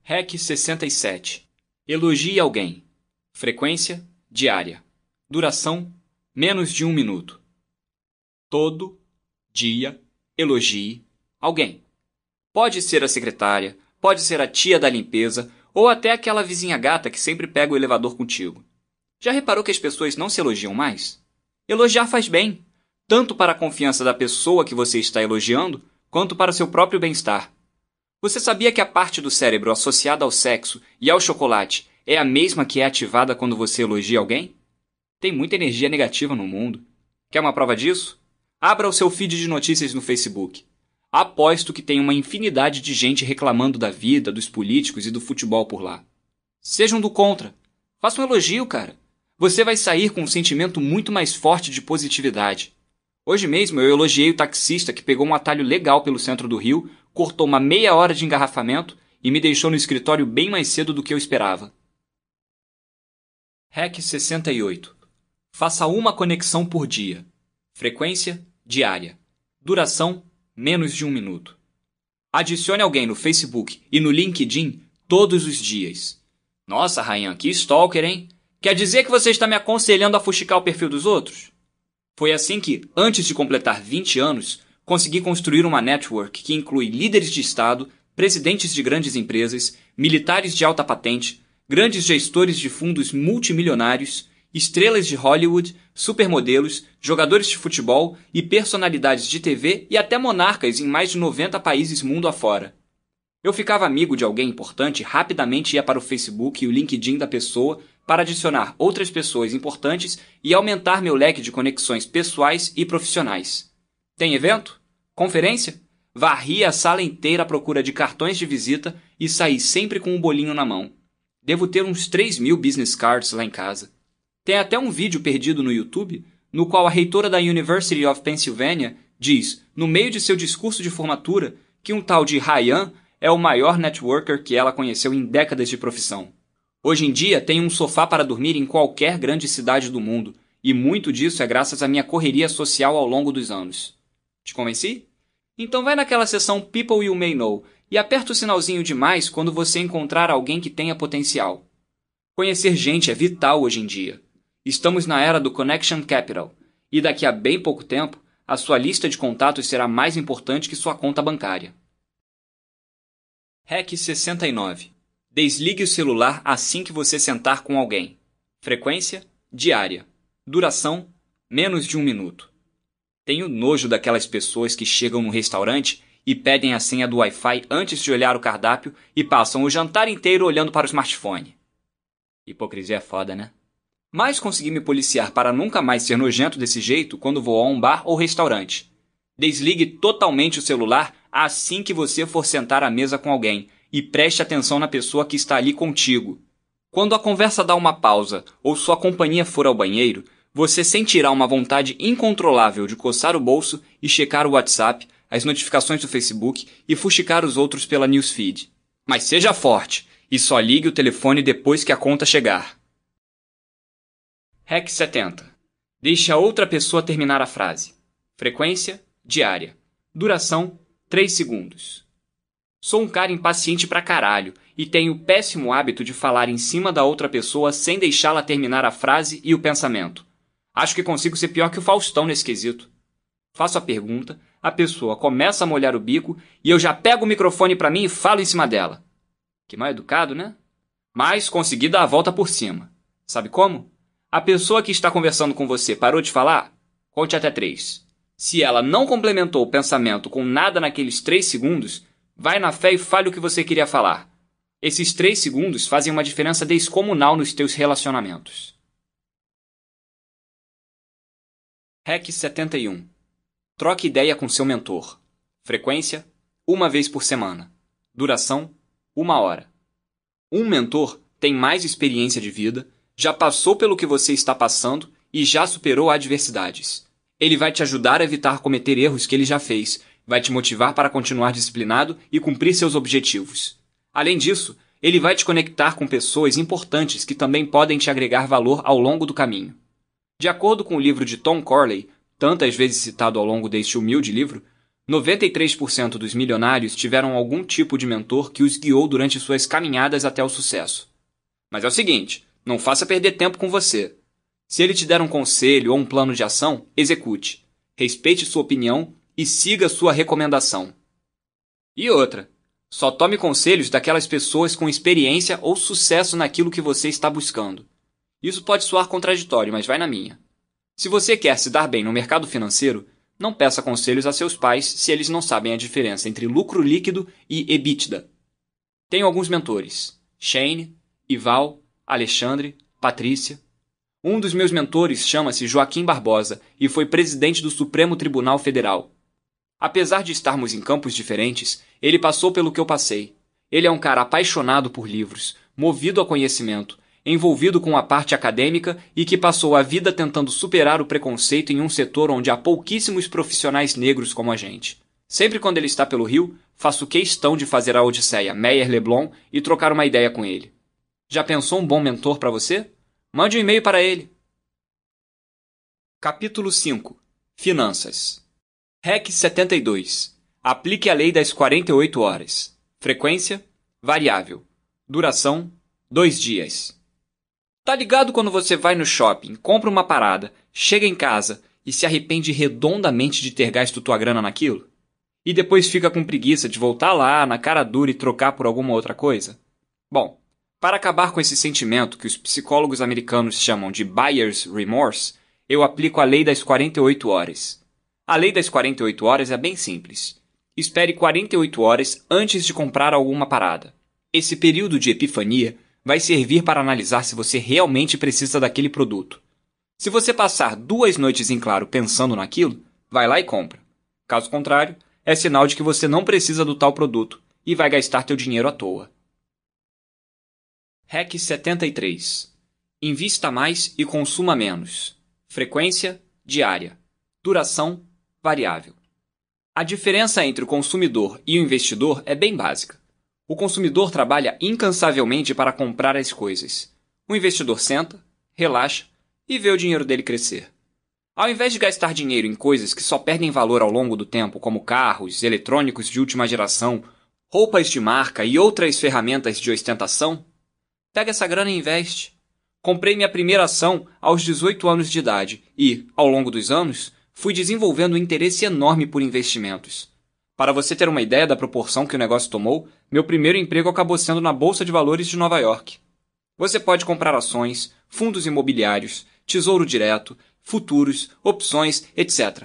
Hack 67. Elogie alguém. Frequência diária. Duração menos de um minuto. Todo dia elogie alguém. Pode ser a secretária, pode ser a tia da limpeza ou até aquela vizinha gata que sempre pega o elevador contigo. Já reparou que as pessoas não se elogiam mais? Elogiar faz bem, tanto para a confiança da pessoa que você está elogiando, quanto para o seu próprio bem-estar. Você sabia que a parte do cérebro associada ao sexo e ao chocolate é a mesma que é ativada quando você elogia alguém? Tem muita energia negativa no mundo. Quer uma prova disso? Abra o seu feed de notícias no Facebook. Aposto que tem uma infinidade de gente reclamando da vida, dos políticos e do futebol por lá. Sejam do contra. Faça um elogio, cara. Você vai sair com um sentimento muito mais forte de positividade. Hoje mesmo eu elogiei o taxista que pegou um atalho legal pelo centro do Rio, cortou uma meia hora de engarrafamento e me deixou no escritório bem mais cedo do que eu esperava. REC 68. Faça uma conexão por dia. Frequência diária. Duração menos de um minuto. Adicione alguém no Facebook e no LinkedIn todos os dias. Nossa, Ryan, que stalker, hein? Quer dizer que você está me aconselhando a fuxicar o perfil dos outros? Foi assim que, antes de completar 20 anos, consegui construir uma network que inclui líderes de Estado, presidentes de grandes empresas, militares de alta patente, grandes gestores de fundos multimilionários, estrelas de Hollywood, supermodelos, jogadores de futebol e personalidades de TV e até monarcas em mais de 90 países mundo afora. Eu ficava amigo de alguém importante rapidamente ia para o Facebook e o LinkedIn da pessoa para adicionar outras pessoas importantes e aumentar meu leque de conexões pessoais e profissionais. Tem evento? Conferência? Varri a sala inteira à procura de cartões de visita e saí sempre com um bolinho na mão. Devo ter uns 3 mil business cards lá em casa. Tem até um vídeo perdido no YouTube no qual a reitora da University of Pennsylvania diz, no meio de seu discurso de formatura, que um tal de Ryan é o maior networker que ela conheceu em décadas de profissão. Hoje em dia, tenho um sofá para dormir em qualquer grande cidade do mundo, e muito disso é graças à minha correria social ao longo dos anos. Te convenci? Então vai naquela seção People You May Know e aperta o sinalzinho de mais quando você encontrar alguém que tenha potencial. Conhecer gente é vital hoje em dia. Estamos na era do Connection Capital, e daqui a bem pouco tempo, a sua lista de contatos será mais importante que sua conta bancária. REC 69. Desligue o celular assim que você sentar com alguém. Frequência diária. Duração menos de um minuto. Tenho nojo daquelas pessoas que chegam no restaurante e pedem a senha do Wi-Fi antes de olhar o cardápio e passam o jantar inteiro olhando para o smartphone. Hipocrisia é foda, né? Mas consegui me policiar para nunca mais ser nojento desse jeito quando vou a um bar ou restaurante. Desligue totalmente o celular assim que você for sentar à mesa com alguém e preste atenção na pessoa que está ali contigo. Quando a conversa dá uma pausa ou sua companhia for ao banheiro, você sentirá uma vontade incontrolável de coçar o bolso e checar o WhatsApp as notificações do Facebook e fuxicar os outros pela newsfeed. Mas seja forte e só ligue o telefone depois que a conta chegar. REC 70. Deixe a outra pessoa terminar a frase. Frequência diária. Duração 3 segundos. Sou um cara impaciente pra caralho e tenho o péssimo hábito de falar em cima da outra pessoa sem deixá-la terminar a frase e o pensamento. Acho que consigo ser pior que o Faustão nesse quesito. Faço a pergunta, a pessoa começa a molhar o bico e eu já pego o microfone para mim e falo em cima dela. Que mal educado, né? Mas consegui dar a volta por cima. Sabe como? A pessoa que está conversando com você parou de falar? Conte até três. Se ela não complementou o pensamento com nada naqueles três segundos, vai na fé e fale o que você queria falar. Esses três segundos fazem uma diferença descomunal nos teus relacionamentos. REC 71 Troque ideia com seu mentor. Frequência: uma vez por semana. Duração: uma hora. Um mentor tem mais experiência de vida, já passou pelo que você está passando e já superou adversidades. Ele vai te ajudar a evitar cometer erros que ele já fez, vai te motivar para continuar disciplinado e cumprir seus objetivos. Além disso, ele vai te conectar com pessoas importantes que também podem te agregar valor ao longo do caminho. De acordo com o livro de Tom Corley, tantas vezes citado ao longo deste humilde livro, 93% dos milionários tiveram algum tipo de mentor que os guiou durante suas caminhadas até o sucesso. Mas é o seguinte, não faça perder tempo com você. Se ele te der um conselho ou um plano de ação, execute. Respeite sua opinião e siga sua recomendação. E outra, só tome conselhos daquelas pessoas com experiência ou sucesso naquilo que você está buscando. Isso pode soar contraditório, mas vai na minha. Se você quer se dar bem no mercado financeiro, não peça conselhos a seus pais se eles não sabem a diferença entre lucro líquido e EBITDA. Tenho alguns mentores: Shane, Ival, Alexandre, Patrícia. Um dos meus mentores chama-se Joaquim Barbosa e foi presidente do Supremo Tribunal Federal. Apesar de estarmos em campos diferentes, ele passou pelo que eu passei. Ele é um cara apaixonado por livros, movido a conhecimento, envolvido com a parte acadêmica e que passou a vida tentando superar o preconceito em um setor onde há pouquíssimos profissionais negros como a gente. Sempre quando ele está pelo Rio, faço questão de fazer a Odisseia Meyer Leblon e trocar uma ideia com ele. Já pensou um bom mentor para você? Mande um e-mail para ele. Capítulo 5 Finanças REC 72 Aplique a lei das 48 horas. Frequência variável. Duração 2 dias. Tá ligado quando você vai no shopping, compra uma parada, chega em casa e se arrepende redondamente de ter gasto tua grana naquilo? E depois fica com preguiça de voltar lá na cara dura e trocar por alguma outra coisa? Bom, para acabar com esse sentimento que os psicólogos americanos chamam de buyer's remorse, eu aplico a lei das 48 horas. A lei das 48 horas é bem simples. Espere 48 horas antes de comprar alguma parada. Esse período de epifania vai servir para analisar se você realmente precisa daquele produto. Se você passar duas noites em claro pensando naquilo, vai lá e compra. Caso contrário, é sinal de que você não precisa do tal produto e vai gastar teu dinheiro à toa. REC 73 Invista mais e consuma menos. Frequência diária. Duração variável. A diferença entre o consumidor e o investidor é bem básica. O consumidor trabalha incansavelmente para comprar as coisas. O investidor senta, relaxa e vê o dinheiro dele crescer. Ao invés de gastar dinheiro em coisas que só perdem valor ao longo do tempo, como carros, eletrônicos de última geração, roupas de marca e outras ferramentas de ostentação, pega essa grana e investe. Comprei minha primeira ação aos 18 anos de idade e, ao longo dos anos, fui desenvolvendo um interesse enorme por investimentos. Para você ter uma ideia da proporção que o negócio tomou, meu primeiro emprego acabou sendo na Bolsa de Valores de Nova York. Você pode comprar ações, fundos imobiliários, tesouro direto, futuros, opções, etc.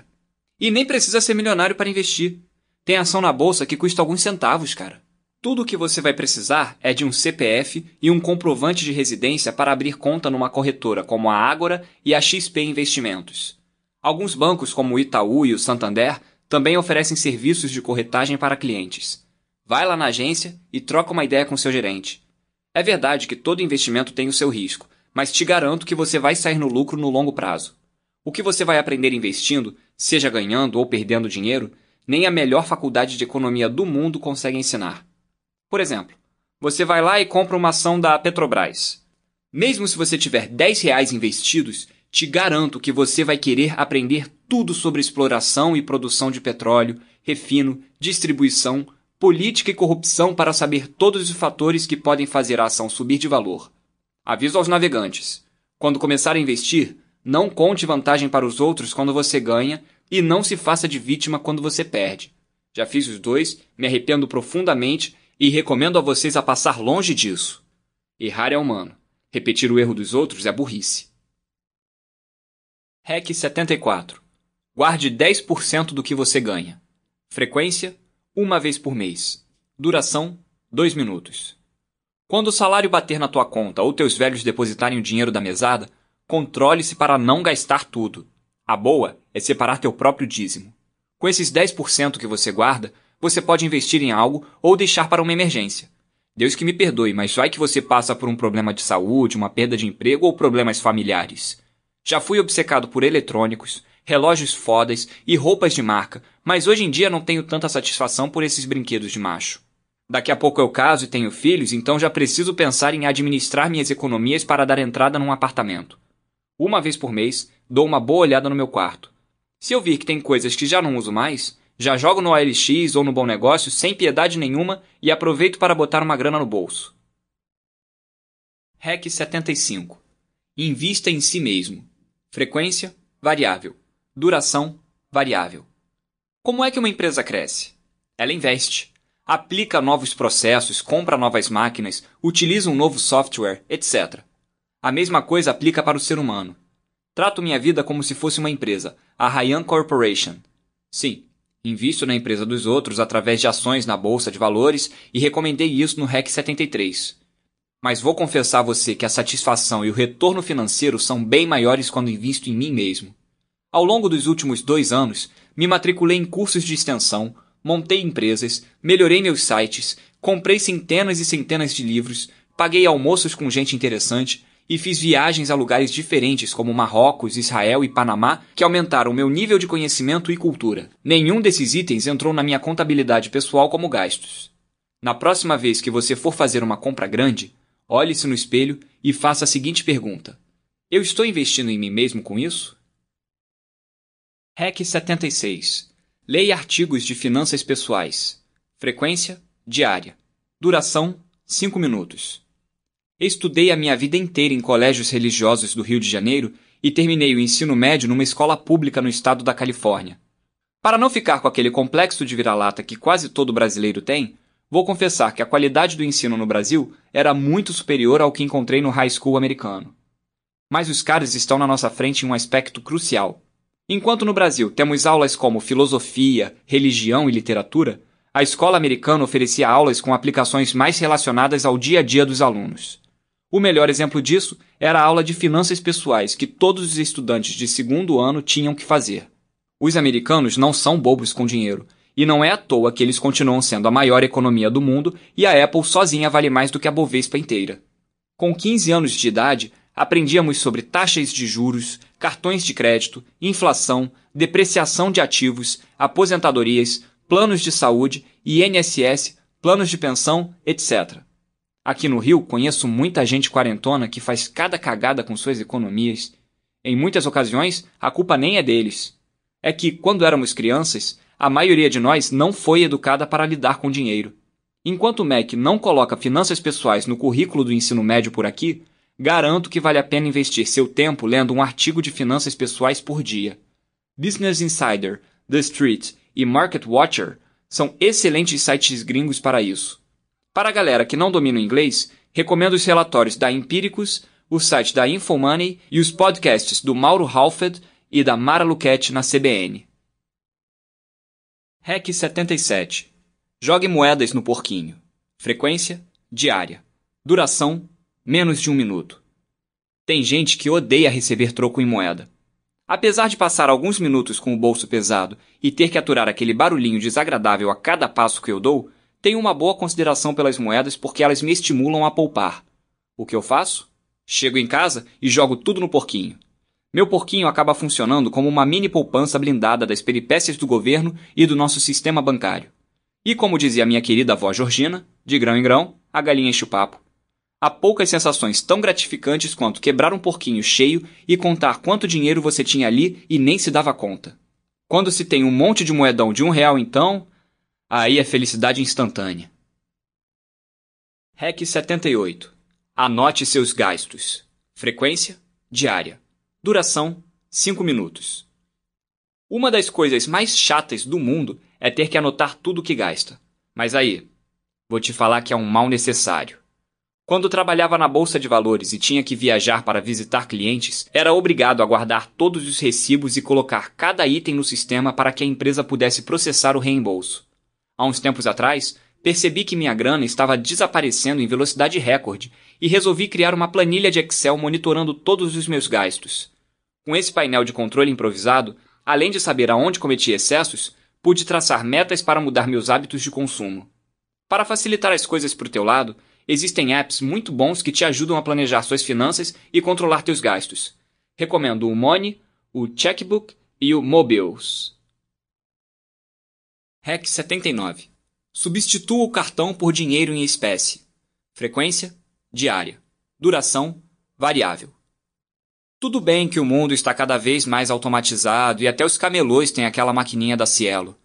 E nem precisa ser milionário para investir. Tem ação na bolsa que custa alguns centavos, cara. Tudo o que você vai precisar é de um CPF e um comprovante de residência para abrir conta numa corretora como a Ágora e a XP Investimentos. Alguns bancos, como o Itaú e o Santander, também oferecem serviços de corretagem para clientes. Vai lá na agência e troca uma ideia com seu gerente. É verdade que todo investimento tem o seu risco, mas te garanto que você vai sair no lucro no longo prazo. O que você vai aprender investindo, seja ganhando ou perdendo dinheiro, nem a melhor faculdade de economia do mundo consegue ensinar. Por exemplo, você vai lá e compra uma ação da Petrobras. Mesmo se você tiver 10 reais investidos, te garanto que você vai querer aprender tudo sobre exploração e produção de petróleo, refino, distribuição, política e corrupção para saber todos os fatores que podem fazer a ação subir de valor. Aviso aos navegantes: quando começar a investir, não conte vantagem para os outros quando você ganha e não se faça de vítima quando você perde. Já fiz os dois, me arrependo profundamente e recomendo a vocês a passar longe disso. Errar é humano. Repetir o erro dos outros é burrice. REC 74. Guarde 10% do que você ganha. Frequência: uma vez por mês. Duração: 2 minutos. Quando o salário bater na tua conta ou teus velhos depositarem o dinheiro da mesada, controle-se para não gastar tudo. A boa é separar teu próprio dízimo. Com esses 10% que você guarda, você pode investir em algo ou deixar para uma emergência. Deus que me perdoe, mas vai que você passa por um problema de saúde, uma perda de emprego ou problemas familiares. Já fui obcecado por eletrônicos, relógios fodas e roupas de marca, mas hoje em dia não tenho tanta satisfação por esses brinquedos de macho. Daqui a pouco eu caso e tenho filhos, então já preciso pensar em administrar minhas economias para dar entrada num apartamento. Uma vez por mês, dou uma boa olhada no meu quarto. Se eu vir que tem coisas que já não uso mais, já jogo no OLX ou no Bom Negócio sem piedade nenhuma e aproveito para botar uma grana no bolso. REC 75 Invista em si mesmo. Frequência variável. Duração variável. Como é que uma empresa cresce? Ela investe, aplica novos processos, compra novas máquinas, utiliza um novo software, etc. A mesma coisa aplica para o ser humano. Trato minha vida como se fosse uma empresa, a Ryan Corporation. Sim, invisto na empresa dos outros através de ações na bolsa de valores e recomendei isso no REC 73. Mas vou confessar a você que a satisfação e o retorno financeiro são bem maiores quando invisto em mim mesmo. Ao longo dos últimos dois anos, me matriculei em cursos de extensão, montei empresas, melhorei meus sites, comprei centenas e centenas de livros, paguei almoços com gente interessante e fiz viagens a lugares diferentes como Marrocos, Israel e Panamá que aumentaram meu nível de conhecimento e cultura. Nenhum desses itens entrou na minha contabilidade pessoal como gastos. Na próxima vez que você for fazer uma compra grande, olhe-se no espelho e faça a seguinte pergunta: Eu estou investindo em mim mesmo com isso? REC 76. Leia artigos de finanças pessoais. Frequência diária. Duração 5 minutos. Estudei a minha vida inteira em colégios religiosos do Rio de Janeiro e terminei o ensino médio numa escola pública no estado da Califórnia. Para não ficar com aquele complexo de vira-lata que quase todo brasileiro tem, vou confessar que a qualidade do ensino no Brasil era muito superior ao que encontrei no high school americano. Mas os caras estão na nossa frente em um aspecto crucial. Enquanto no Brasil temos aulas como filosofia, religião e literatura, a escola americana oferecia aulas com aplicações mais relacionadas ao dia a dia dos alunos. O melhor exemplo disso era a aula de finanças pessoais que todos os estudantes de segundo ano tinham que fazer. Os americanos não são bobos com dinheiro, e não é à toa que eles continuam sendo a maior economia do mundo e a Apple sozinha vale mais do que a Bovespa inteira. Com 15 anos de idade, aprendíamos sobre taxas de juros, cartões de crédito, inflação, depreciação de ativos, aposentadorias, planos de saúde, INSS, planos de pensão, etc. Aqui no Rio, conheço muita gente quarentona que faz cada cagada com suas economias. Em muitas ocasiões, a culpa nem é deles. É que, quando éramos crianças, a maioria de nós não foi educada para lidar com dinheiro. Enquanto o MEC não coloca finanças pessoais no currículo do ensino médio por aqui, garanto que vale a pena investir seu tempo lendo um artigo de finanças pessoais por dia. Business Insider, The Street e Market Watcher são excelentes sites gringos para isso. Para a galera que não domina o inglês, recomendo os relatórios da Empíricos, o site da Infomoney e os podcasts do Mauro Halfed e da Mara Luquete na CBN. REC 77. Jogue moedas no porquinho. Frequência diária. Duração menos de um minuto. Tem gente que odeia receber troco em moeda. Apesar de passar alguns minutos com o bolso pesado e ter que aturar aquele barulhinho desagradável a cada passo que eu dou, tenho uma boa consideração pelas moedas porque elas me estimulam a poupar. O que eu faço? Chego em casa e jogo tudo no porquinho. Meu porquinho acaba funcionando como uma mini poupança blindada das peripécias do governo e do nosso sistema bancário. E como dizia minha querida avó Georgina, de grão em grão, a galinha enche o papo. Há poucas sensações tão gratificantes quanto quebrar um porquinho cheio e contar quanto dinheiro você tinha ali e nem se dava conta. Quando se tem um monte de moedão de um real, então, Aí é felicidade instantânea. REC 78. Anote seus gastos. Frequência diária. Duração 5 minutos. Uma das coisas mais chatas do mundo é ter que anotar tudo que gasta. Mas aí, vou te falar que é um mal necessário. Quando trabalhava na bolsa de valores e tinha que viajar para visitar clientes, era obrigado a guardar todos os recibos e colocar cada item no sistema para que a empresa pudesse processar o reembolso. Há uns tempos atrás, percebi que minha grana estava desaparecendo em velocidade recorde e resolvi criar uma planilha de Excel monitorando todos os meus gastos. Com esse painel de controle improvisado, além de saber aonde cometi excessos, pude traçar metas para mudar meus hábitos de consumo. Para facilitar as coisas para o teu lado, existem apps muito bons que te ajudam a planejar suas finanças e controlar teus gastos. Recomendo o Money, o Checkbook e o Mobiles. REC 79. Substitua o cartão por dinheiro em espécie. Frequência diária. Duração variável. Tudo bem que o mundo está cada vez mais automatizado e até os camelôs têm aquela maquininha da Cielo.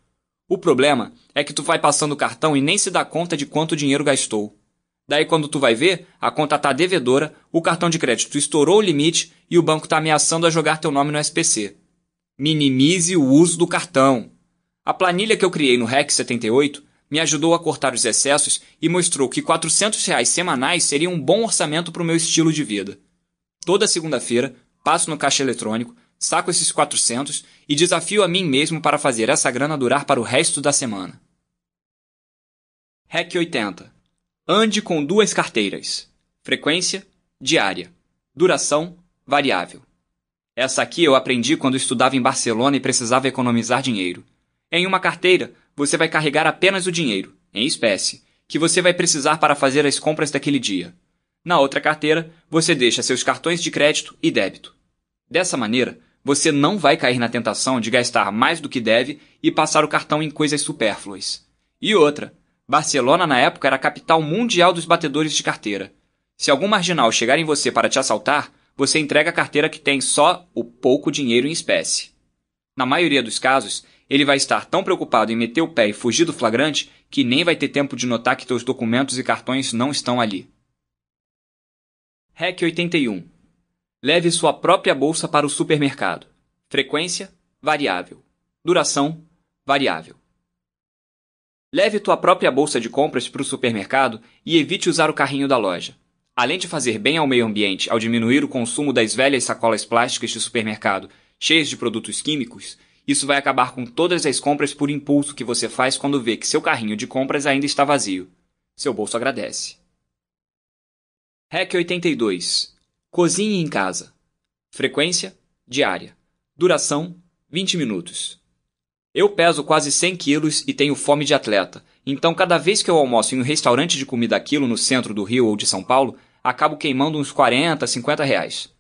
O problema é que tu vai passando o cartão e nem se dá conta de quanto dinheiro gastou. Daí quando tu vai ver, a conta tá devedora, o cartão de crédito estourou o limite e o banco tá ameaçando a jogar teu nome no SPC. Minimize o uso do cartão. A planilha que eu criei no REC 78 me ajudou a cortar os excessos e mostrou que 400 reais semanais seria um bom orçamento para o meu estilo de vida. Toda segunda-feira, passo no caixa eletrônico, saco esses 400 e desafio a mim mesmo para fazer essa grana durar para o resto da semana. REC 80. Ande com duas carteiras. Frequência diária. Duração variável. Essa aqui eu aprendi quando estudava em Barcelona e precisava economizar dinheiro. Em uma carteira, você vai carregar apenas o dinheiro, em espécie, que você vai precisar para fazer as compras daquele dia. Na outra carteira, você deixa seus cartões de crédito e débito. Dessa maneira, você não vai cair na tentação de gastar mais do que deve e passar o cartão em coisas supérfluas. E outra, Barcelona na época era a capital mundial dos batedores de carteira. Se algum marginal chegar em você para te assaltar, você entrega a carteira que tem só o pouco dinheiro em espécie. Na maioria dos casos, ele vai estar tão preocupado em meter o pé e fugir do flagrante que nem vai ter tempo de notar que seus documentos e cartões não estão ali. REC 81 Leve sua própria bolsa para o supermercado. Frequência variável. Duração variável. Leve tua própria bolsa de compras para o supermercado e evite usar o carrinho da loja. Além de fazer bem ao meio ambiente ao diminuir o consumo das velhas sacolas plásticas de supermercado cheias de produtos químicos, isso vai acabar com todas as compras por impulso que você faz quando vê que seu carrinho de compras ainda está vazio. Seu bolso agradece. REC 82. Cozinhe em casa. Frequência diária. Duração 20 minutos. Eu peso quase 100 quilos e tenho fome de atleta, então cada vez que eu almoço em um restaurante de comida aquilo no centro do Rio ou de São Paulo, acabo queimando uns 40, 50 reais.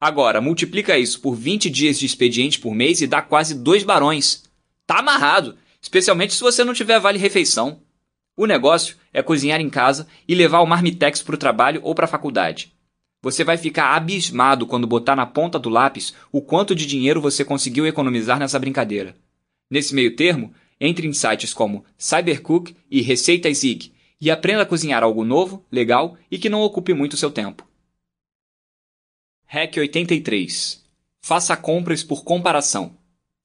Agora, multiplica isso por 20 dias de expediente por mês e dá quase dois barões. Tá amarrado, especialmente se você não tiver vale-refeição. O negócio é cozinhar em casa e levar o marmitex para o trabalho ou para a faculdade. Você vai ficar abismado quando botar na ponta do lápis o quanto de dinheiro você conseguiu economizar nessa brincadeira. Nesse meio termo, entre em sites como Cybercook e Receitas Zig e aprenda a cozinhar algo novo, legal e que não ocupe muito seu tempo. REC 83. Faça compras por comparação.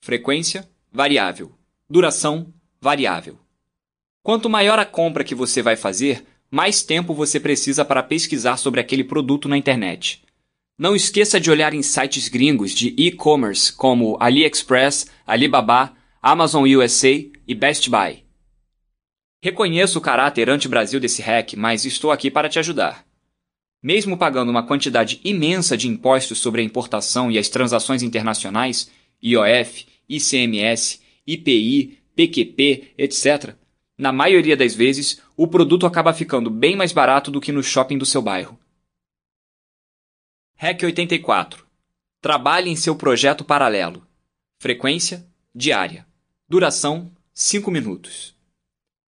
Frequência variável. Duração variável. Quanto maior a compra que você vai fazer, mais tempo você precisa para pesquisar sobre aquele produto na internet. Não esqueça de olhar em sites gringos de e-commerce como AliExpress, Alibaba, Amazon USA e Best Buy. Reconheço o caráter anti-Brasil desse hack, mas estou aqui para te ajudar. Mesmo pagando uma quantidade imensa de impostos sobre a importação e as transações internacionais, IOF, ICMS, IPI, PQP, etc., na maioria das vezes, o produto acaba ficando bem mais barato do que no shopping do seu bairro. REC 84. Trabalhe em seu projeto paralelo. Frequência diária. Duração 5 minutos.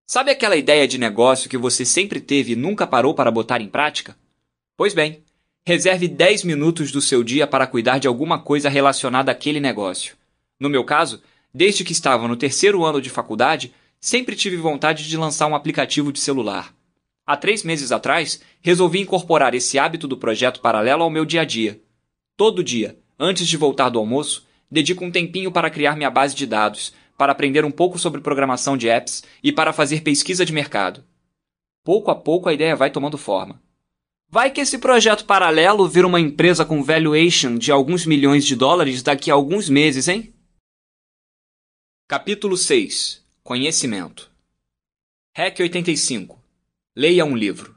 Sabe aquela ideia de negócio que você sempre teve e nunca parou para botar em prática? Pois bem, reserve 10 minutos do seu dia para cuidar de alguma coisa relacionada àquele negócio. No meu caso, desde que estava no terceiro ano de faculdade, sempre tive vontade de lançar um aplicativo de celular. Há três meses atrás, resolvi incorporar esse hábito do projeto paralelo ao meu dia a dia. Todo dia, antes de voltar do almoço, dedico um tempinho para criar minha base de dados, para aprender um pouco sobre programação de apps e para fazer pesquisa de mercado. Pouco a pouco a ideia vai tomando forma. Vai que esse projeto paralelo vira uma empresa com valuation de alguns milhões de dólares daqui a alguns meses, hein? Capítulo 6 Conhecimento REC 85 Leia um livro.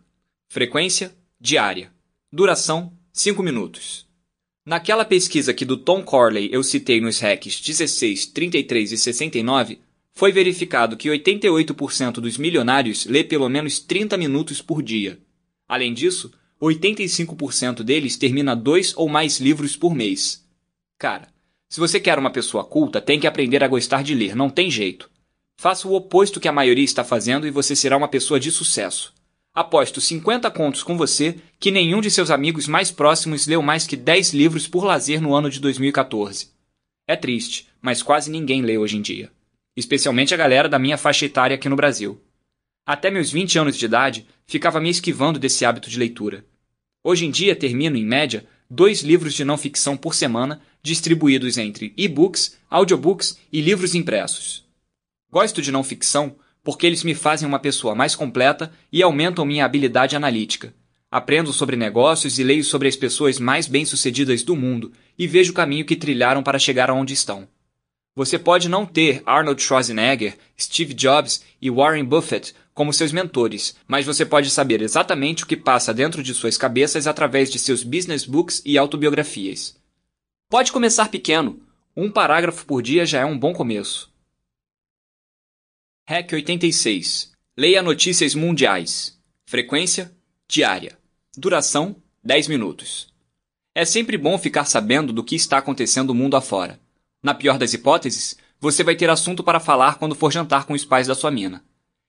Frequência diária. Duração 5 minutos. Naquela pesquisa que do Tom Corley eu citei nos RECs 16, 33 e 69, foi verificado que 88% dos milionários lê pelo menos 30 minutos por dia. Além disso, 85% deles termina dois ou mais livros por mês. Cara, se você quer uma pessoa culta, tem que aprender a gostar de ler, não tem jeito. Faça o oposto que a maioria está fazendo e você será uma pessoa de sucesso. Aposto 50 contos com você que nenhum de seus amigos mais próximos leu mais que 10 livros por lazer no ano de 2014. É triste, mas quase ninguém lê hoje em dia. Especialmente a galera da minha faixa etária aqui no Brasil. Até meus 20 anos de idade, ficava me esquivando desse hábito de leitura. Hoje em dia termino, em média, dois livros de não ficção por semana, distribuídos entre e-books, audiobooks e livros impressos. Gosto de não ficção porque eles me fazem uma pessoa mais completa e aumentam minha habilidade analítica. Aprendo sobre negócios e leio sobre as pessoas mais bem-sucedidas do mundo e vejo o caminho que trilharam para chegar aonde estão. Você pode não ter Arnold Schwarzenegger, Steve Jobs e Warren Buffett como seus mentores, mas você pode saber exatamente o que passa dentro de suas cabeças através de seus business books e autobiografias. Pode começar pequeno. Um parágrafo por dia já é um bom começo. Hack 86. Leia notícias mundiais. Frequência diária. Duração 10 minutos. É sempre bom ficar sabendo do que está acontecendo no mundo afora. Na pior das hipóteses, você vai ter assunto para falar quando for jantar com os pais da sua mina.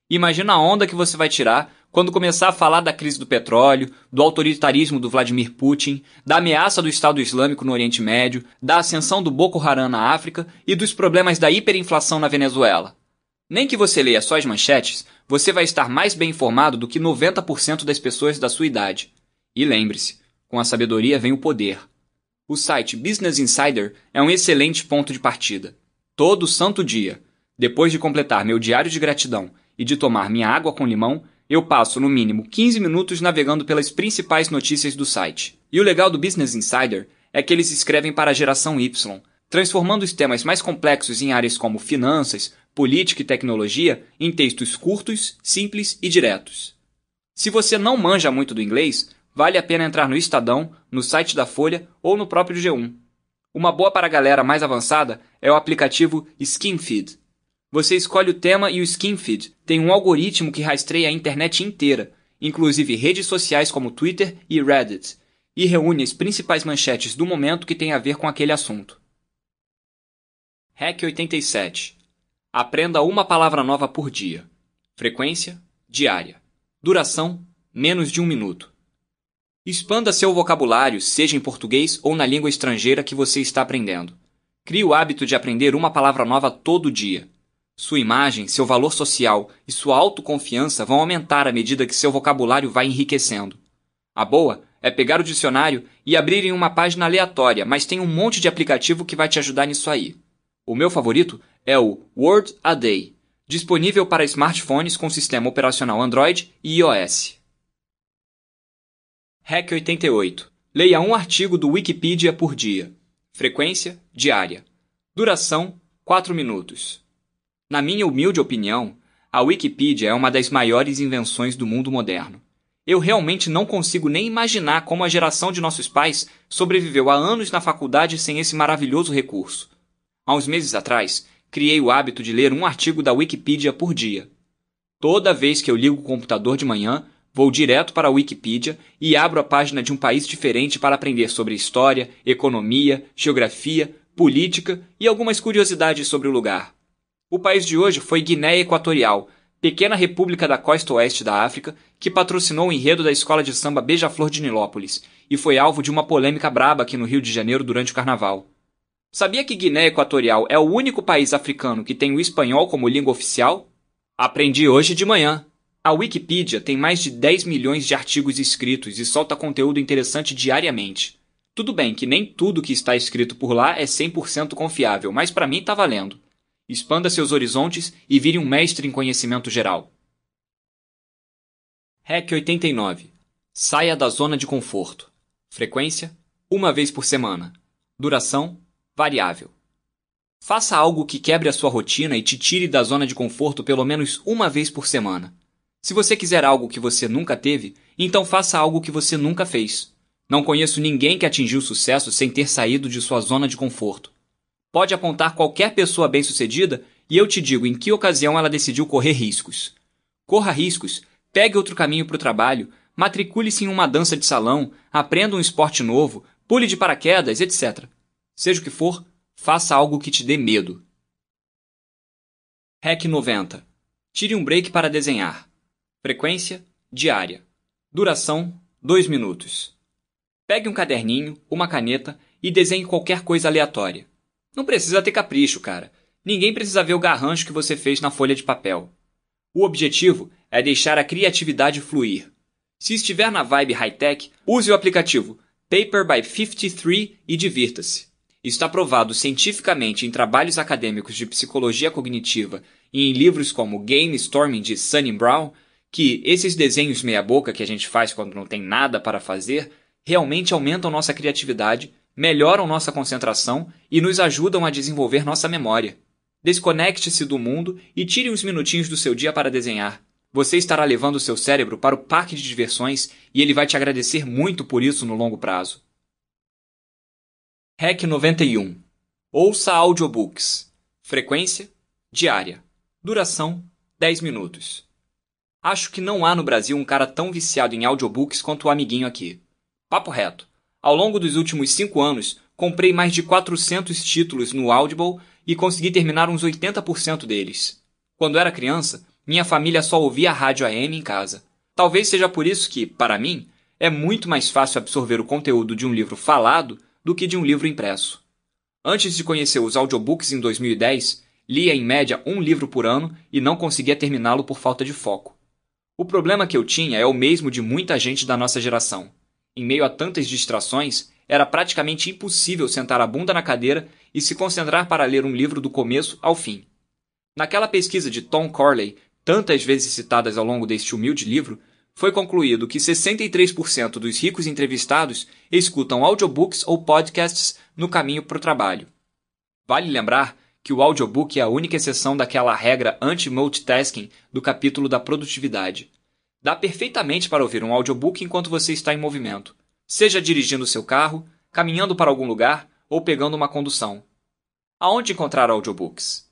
Imagina a onda que você vai tirar quando começar a falar da crise do petróleo, do autoritarismo do Vladimir Putin, da ameaça do Estado Islâmico no Oriente Médio, da ascensão do Boko Haram na África e dos problemas da hiperinflação na Venezuela. Nem que você leia só as manchetes, você vai estar mais bem informado do que 90% das pessoas da sua idade. E lembre-se, com a sabedoria vem o poder. O site Business Insider é um excelente ponto de partida. Todo santo dia, depois de completar meu diário de gratidão e de tomar minha água com limão, eu passo no mínimo 15 minutos navegando pelas principais notícias do site. E o legal do Business Insider é que eles escrevem para a geração Y, transformando os temas mais complexos em áreas como finanças, política e tecnologia em textos curtos, simples e diretos. Se você não manja muito do inglês, vale a pena entrar no Estadão, no site da Folha ou no próprio G1. Uma boa para a galera mais avançada é o aplicativo SkinFeed. Você escolhe o tema e o SkinFeed tem um algoritmo que rastreia a internet inteira, inclusive redes sociais como Twitter e Reddit, e reúne as principais manchetes do momento que tem a ver com aquele assunto. Hack 87. Aprenda uma palavra nova por dia. Frequência diária. Duração menos de um minuto. Expanda seu vocabulário, seja em português ou na língua estrangeira que você está aprendendo. Crie o hábito de aprender uma palavra nova todo dia. Sua imagem, seu valor social e sua autoconfiança vão aumentar à medida que seu vocabulário vai enriquecendo. A boa é pegar o dicionário e abrir em uma página aleatória, mas tem um monte de aplicativo que vai te ajudar nisso aí. O meu favorito é o Word a Day, disponível para smartphones com sistema operacional Android e iOS. Hack 88. Leia um artigo do Wikipedia por dia. Frequência diária. Duração 4 minutos. Na minha humilde opinião, a Wikipedia é uma das maiores invenções do mundo moderno. Eu realmente não consigo nem imaginar como a geração de nossos pais sobreviveu há anos na faculdade sem esse maravilhoso recurso. Há uns meses atrás, criei o hábito de ler um artigo da Wikipedia por dia. Toda vez que eu ligo o computador de manhã, vou direto para a Wikipedia e abro a página de um país diferente para aprender sobre história, economia, geografia, política e algumas curiosidades sobre o lugar. O país de hoje foi Guiné Equatorial, pequena república da costa oeste da África, que patrocinou o enredo da escola de samba Beija-Flor de Nilópolis e foi alvo de uma polêmica braba aqui no Rio de Janeiro durante o carnaval. Sabia que Guiné Equatorial é o único país africano que tem o espanhol como língua oficial? Aprendi hoje de manhã. A Wikipedia tem mais de 10 milhões de artigos escritos e solta conteúdo interessante diariamente. Tudo bem que nem tudo que está escrito por lá é 100% confiável, mas para mim tá valendo. Expanda seus horizontes e vire um mestre em conhecimento geral. Hack 89. Saia da zona de conforto. Frequência: uma vez por semana. Duração: variável. Faça algo que quebre a sua rotina e te tire da zona de conforto pelo menos uma vez por semana. Se você quiser algo que você nunca teve, então faça algo que você nunca fez. Não conheço ninguém que atingiu sucesso sem ter saído de sua zona de conforto. Pode apontar qualquer pessoa bem-sucedida e eu te digo em que ocasião ela decidiu correr riscos. Corra riscos, pegue outro caminho para o trabalho, matricule-se em uma dança de salão, aprenda um esporte novo, pule de paraquedas, etc. Seja o que for, faça algo que te dê medo. Hack 90. Tire um break para desenhar. Frequência diária. Duração 2 minutos. Pegue um caderninho, uma caneta e desenhe qualquer coisa aleatória. Não precisa ter capricho, cara. Ninguém precisa ver o garrancho que você fez na folha de papel. O objetivo é deixar a criatividade fluir. Se estiver na vibe high-tech, use o aplicativo Paper by 53 e divirta-se. Está provado cientificamente em trabalhos acadêmicos de psicologia cognitiva e em livros como Game Storming de Sunny Brown que esses desenhos meia-boca que a gente faz quando não tem nada para fazer realmente aumentam nossa criatividade melhoram nossa concentração e nos ajudam a desenvolver nossa memória. Desconecte-se do mundo e tire uns minutinhos do seu dia para desenhar. Você estará levando o seu cérebro para o parque de diversões e ele vai te agradecer muito por isso no longo prazo. REC 91. Ouça audiobooks. Frequência diária. Duração 10 minutos. Acho que não há no Brasil um cara tão viciado em audiobooks quanto o amiguinho aqui. Papo reto. Ao longo dos últimos 5 anos, comprei mais de 400 títulos no Audible e consegui terminar uns 80% deles. Quando era criança, minha família só ouvia rádio AM em casa. Talvez seja por isso que, para mim, é muito mais fácil absorver o conteúdo de um livro falado do que de um livro impresso. Antes de conhecer os audiobooks em 2010, lia em média um livro por ano e não conseguia terminá-lo por falta de foco. O problema que eu tinha é o mesmo de muita gente da nossa geração. Em meio a tantas distrações, era praticamente impossível sentar a bunda na cadeira e se concentrar para ler um livro do começo ao fim. Naquela pesquisa de Tom Corley, tantas vezes citadas ao longo deste humilde livro, foi concluído que 63% dos ricos entrevistados escutam audiobooks ou podcasts no caminho para o trabalho. Vale lembrar que o audiobook é a única exceção daquela regra anti-multitasking do capítulo da produtividade. Dá perfeitamente para ouvir um audiobook enquanto você está em movimento, seja dirigindo seu carro, caminhando para algum lugar ou pegando uma condução. Aonde encontrar audiobooks?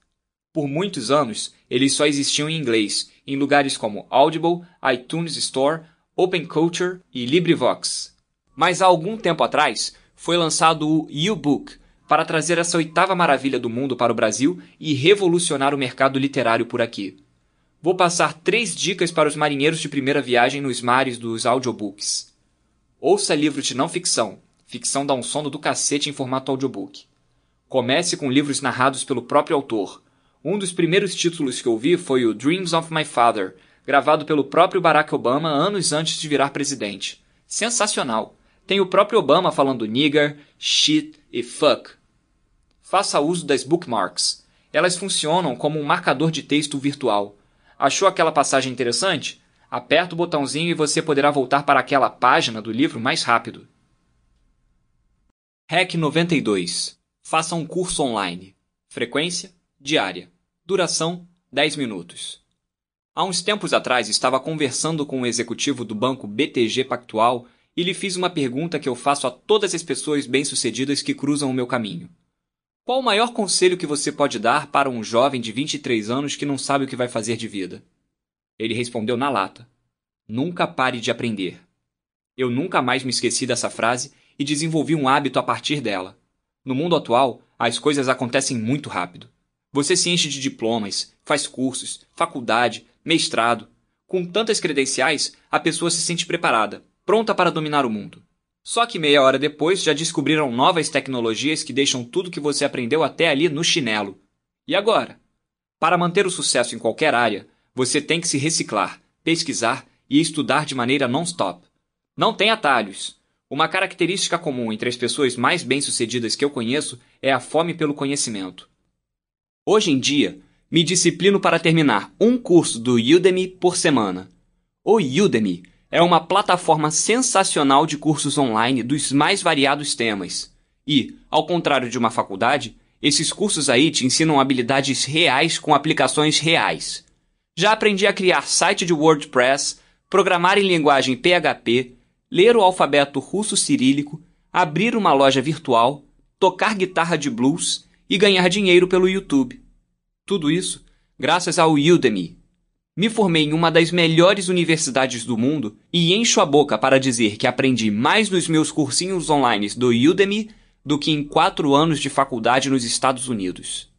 Por muitos anos, eles só existiam em inglês, em lugares como Audible, iTunes Store, Open Culture e LibriVox. Mas há algum tempo atrás, foi lançado o U-Book para trazer essa oitava maravilha do mundo para o Brasil e revolucionar o mercado literário por aqui. Vou passar três dicas para os marinheiros de primeira viagem nos mares dos audiobooks. Ouça livros de não ficção. Ficção dá um sono do cacete em formato audiobook. Comece com livros narrados pelo próprio autor. Um dos primeiros títulos que ouvi foi o Dreams of My Father, gravado pelo próprio Barack Obama anos antes de virar presidente. Sensacional! Tem o próprio Obama falando nigger, shit e fuck. Faça uso das bookmarks. Elas funcionam como um marcador de texto virtual. Achou aquela passagem interessante? Aperta o botãozinho e você poderá voltar para aquela página do livro mais rápido. REC 92. Faça um curso online. Frequência diária. Duração 10 minutos. Há uns tempos atrás estava conversando com o um executivo do banco BTG Pactual e lhe fiz uma pergunta que eu faço a todas as pessoas bem-sucedidas que cruzam o meu caminho. Qual o maior conselho que você pode dar para um jovem de 23 anos que não sabe o que vai fazer de vida? Ele respondeu na lata: Nunca pare de aprender. Eu nunca mais me esqueci dessa frase e desenvolvi um hábito a partir dela. No mundo atual, as coisas acontecem muito rápido. Você se enche de diplomas, faz cursos, faculdade, mestrado. Com tantas credenciais, a pessoa se sente preparada, pronta para dominar o mundo. Só que meia hora depois já descobriram novas tecnologias que deixam tudo que você aprendeu até ali no chinelo. E agora? Para manter o sucesso em qualquer área, você tem que se reciclar, pesquisar e estudar de maneira non-stop. Não tem atalhos. Uma característica comum entre as pessoas mais bem-sucedidas que eu conheço é a fome pelo conhecimento. Hoje em dia, me disciplino para terminar um curso do Udemy por semana. O Udemy é uma plataforma sensacional de cursos online dos mais variados temas. E, ao contrário de uma faculdade, esses cursos aí te ensinam habilidades reais com aplicações reais. Já aprendi a criar site de WordPress, programar em linguagem PHP, ler o alfabeto russo cirílico, abrir uma loja virtual, tocar guitarra de blues e ganhar dinheiro pelo YouTube. Tudo isso graças ao Udemy. Me formei em uma das melhores universidades do mundo e encho a boca para dizer que aprendi mais nos meus cursinhos online do Udemy do que em quatro anos de faculdade nos Estados Unidos.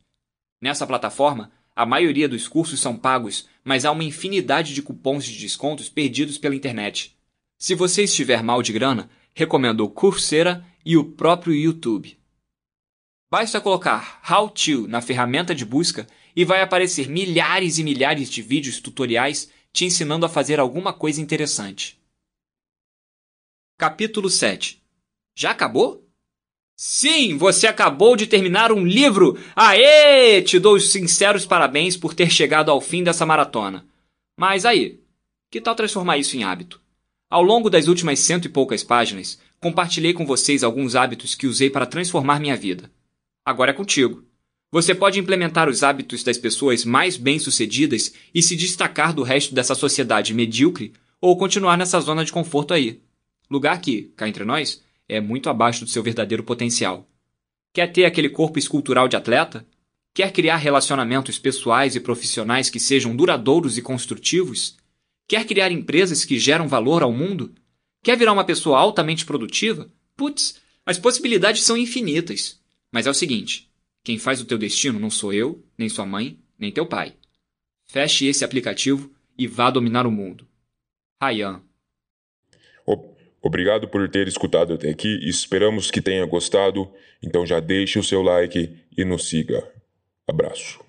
Nessa plataforma, a maioria dos cursos são pagos, mas há uma infinidade de cupons de descontos perdidos pela internet. Se você estiver mal de grana, recomendo o Coursera e o próprio YouTube. Basta colocar How To na ferramenta de busca e vai aparecer milhares e milhares de vídeos tutoriais te ensinando a fazer alguma coisa interessante. Capítulo 7 Já acabou? Sim, você acabou de terminar um livro! Aê! Te dou os sinceros parabéns por ter chegado ao fim dessa maratona. Mas aí, que tal transformar isso em hábito? Ao longo das últimas cento e poucas páginas, compartilhei com vocês alguns hábitos que usei para transformar minha vida. Agora é contigo. Você pode implementar os hábitos das pessoas mais bem-sucedidas e se destacar do resto dessa sociedade medíocre ou continuar nessa zona de conforto aí. Lugar que, cá entre nós, é muito abaixo do seu verdadeiro potencial. Quer ter aquele corpo escultural de atleta? Quer criar relacionamentos pessoais e profissionais que sejam duradouros e construtivos? Quer criar empresas que geram valor ao mundo? Quer virar uma pessoa altamente produtiva? Putz, as possibilidades são infinitas. Mas é o seguinte: quem faz o teu destino não sou eu, nem sua mãe, nem teu pai. Feche esse aplicativo e vá dominar o mundo. Ryan. Obrigado por ter escutado até aqui. Esperamos que tenha gostado. Então já deixe o seu like e nos siga. Abraço.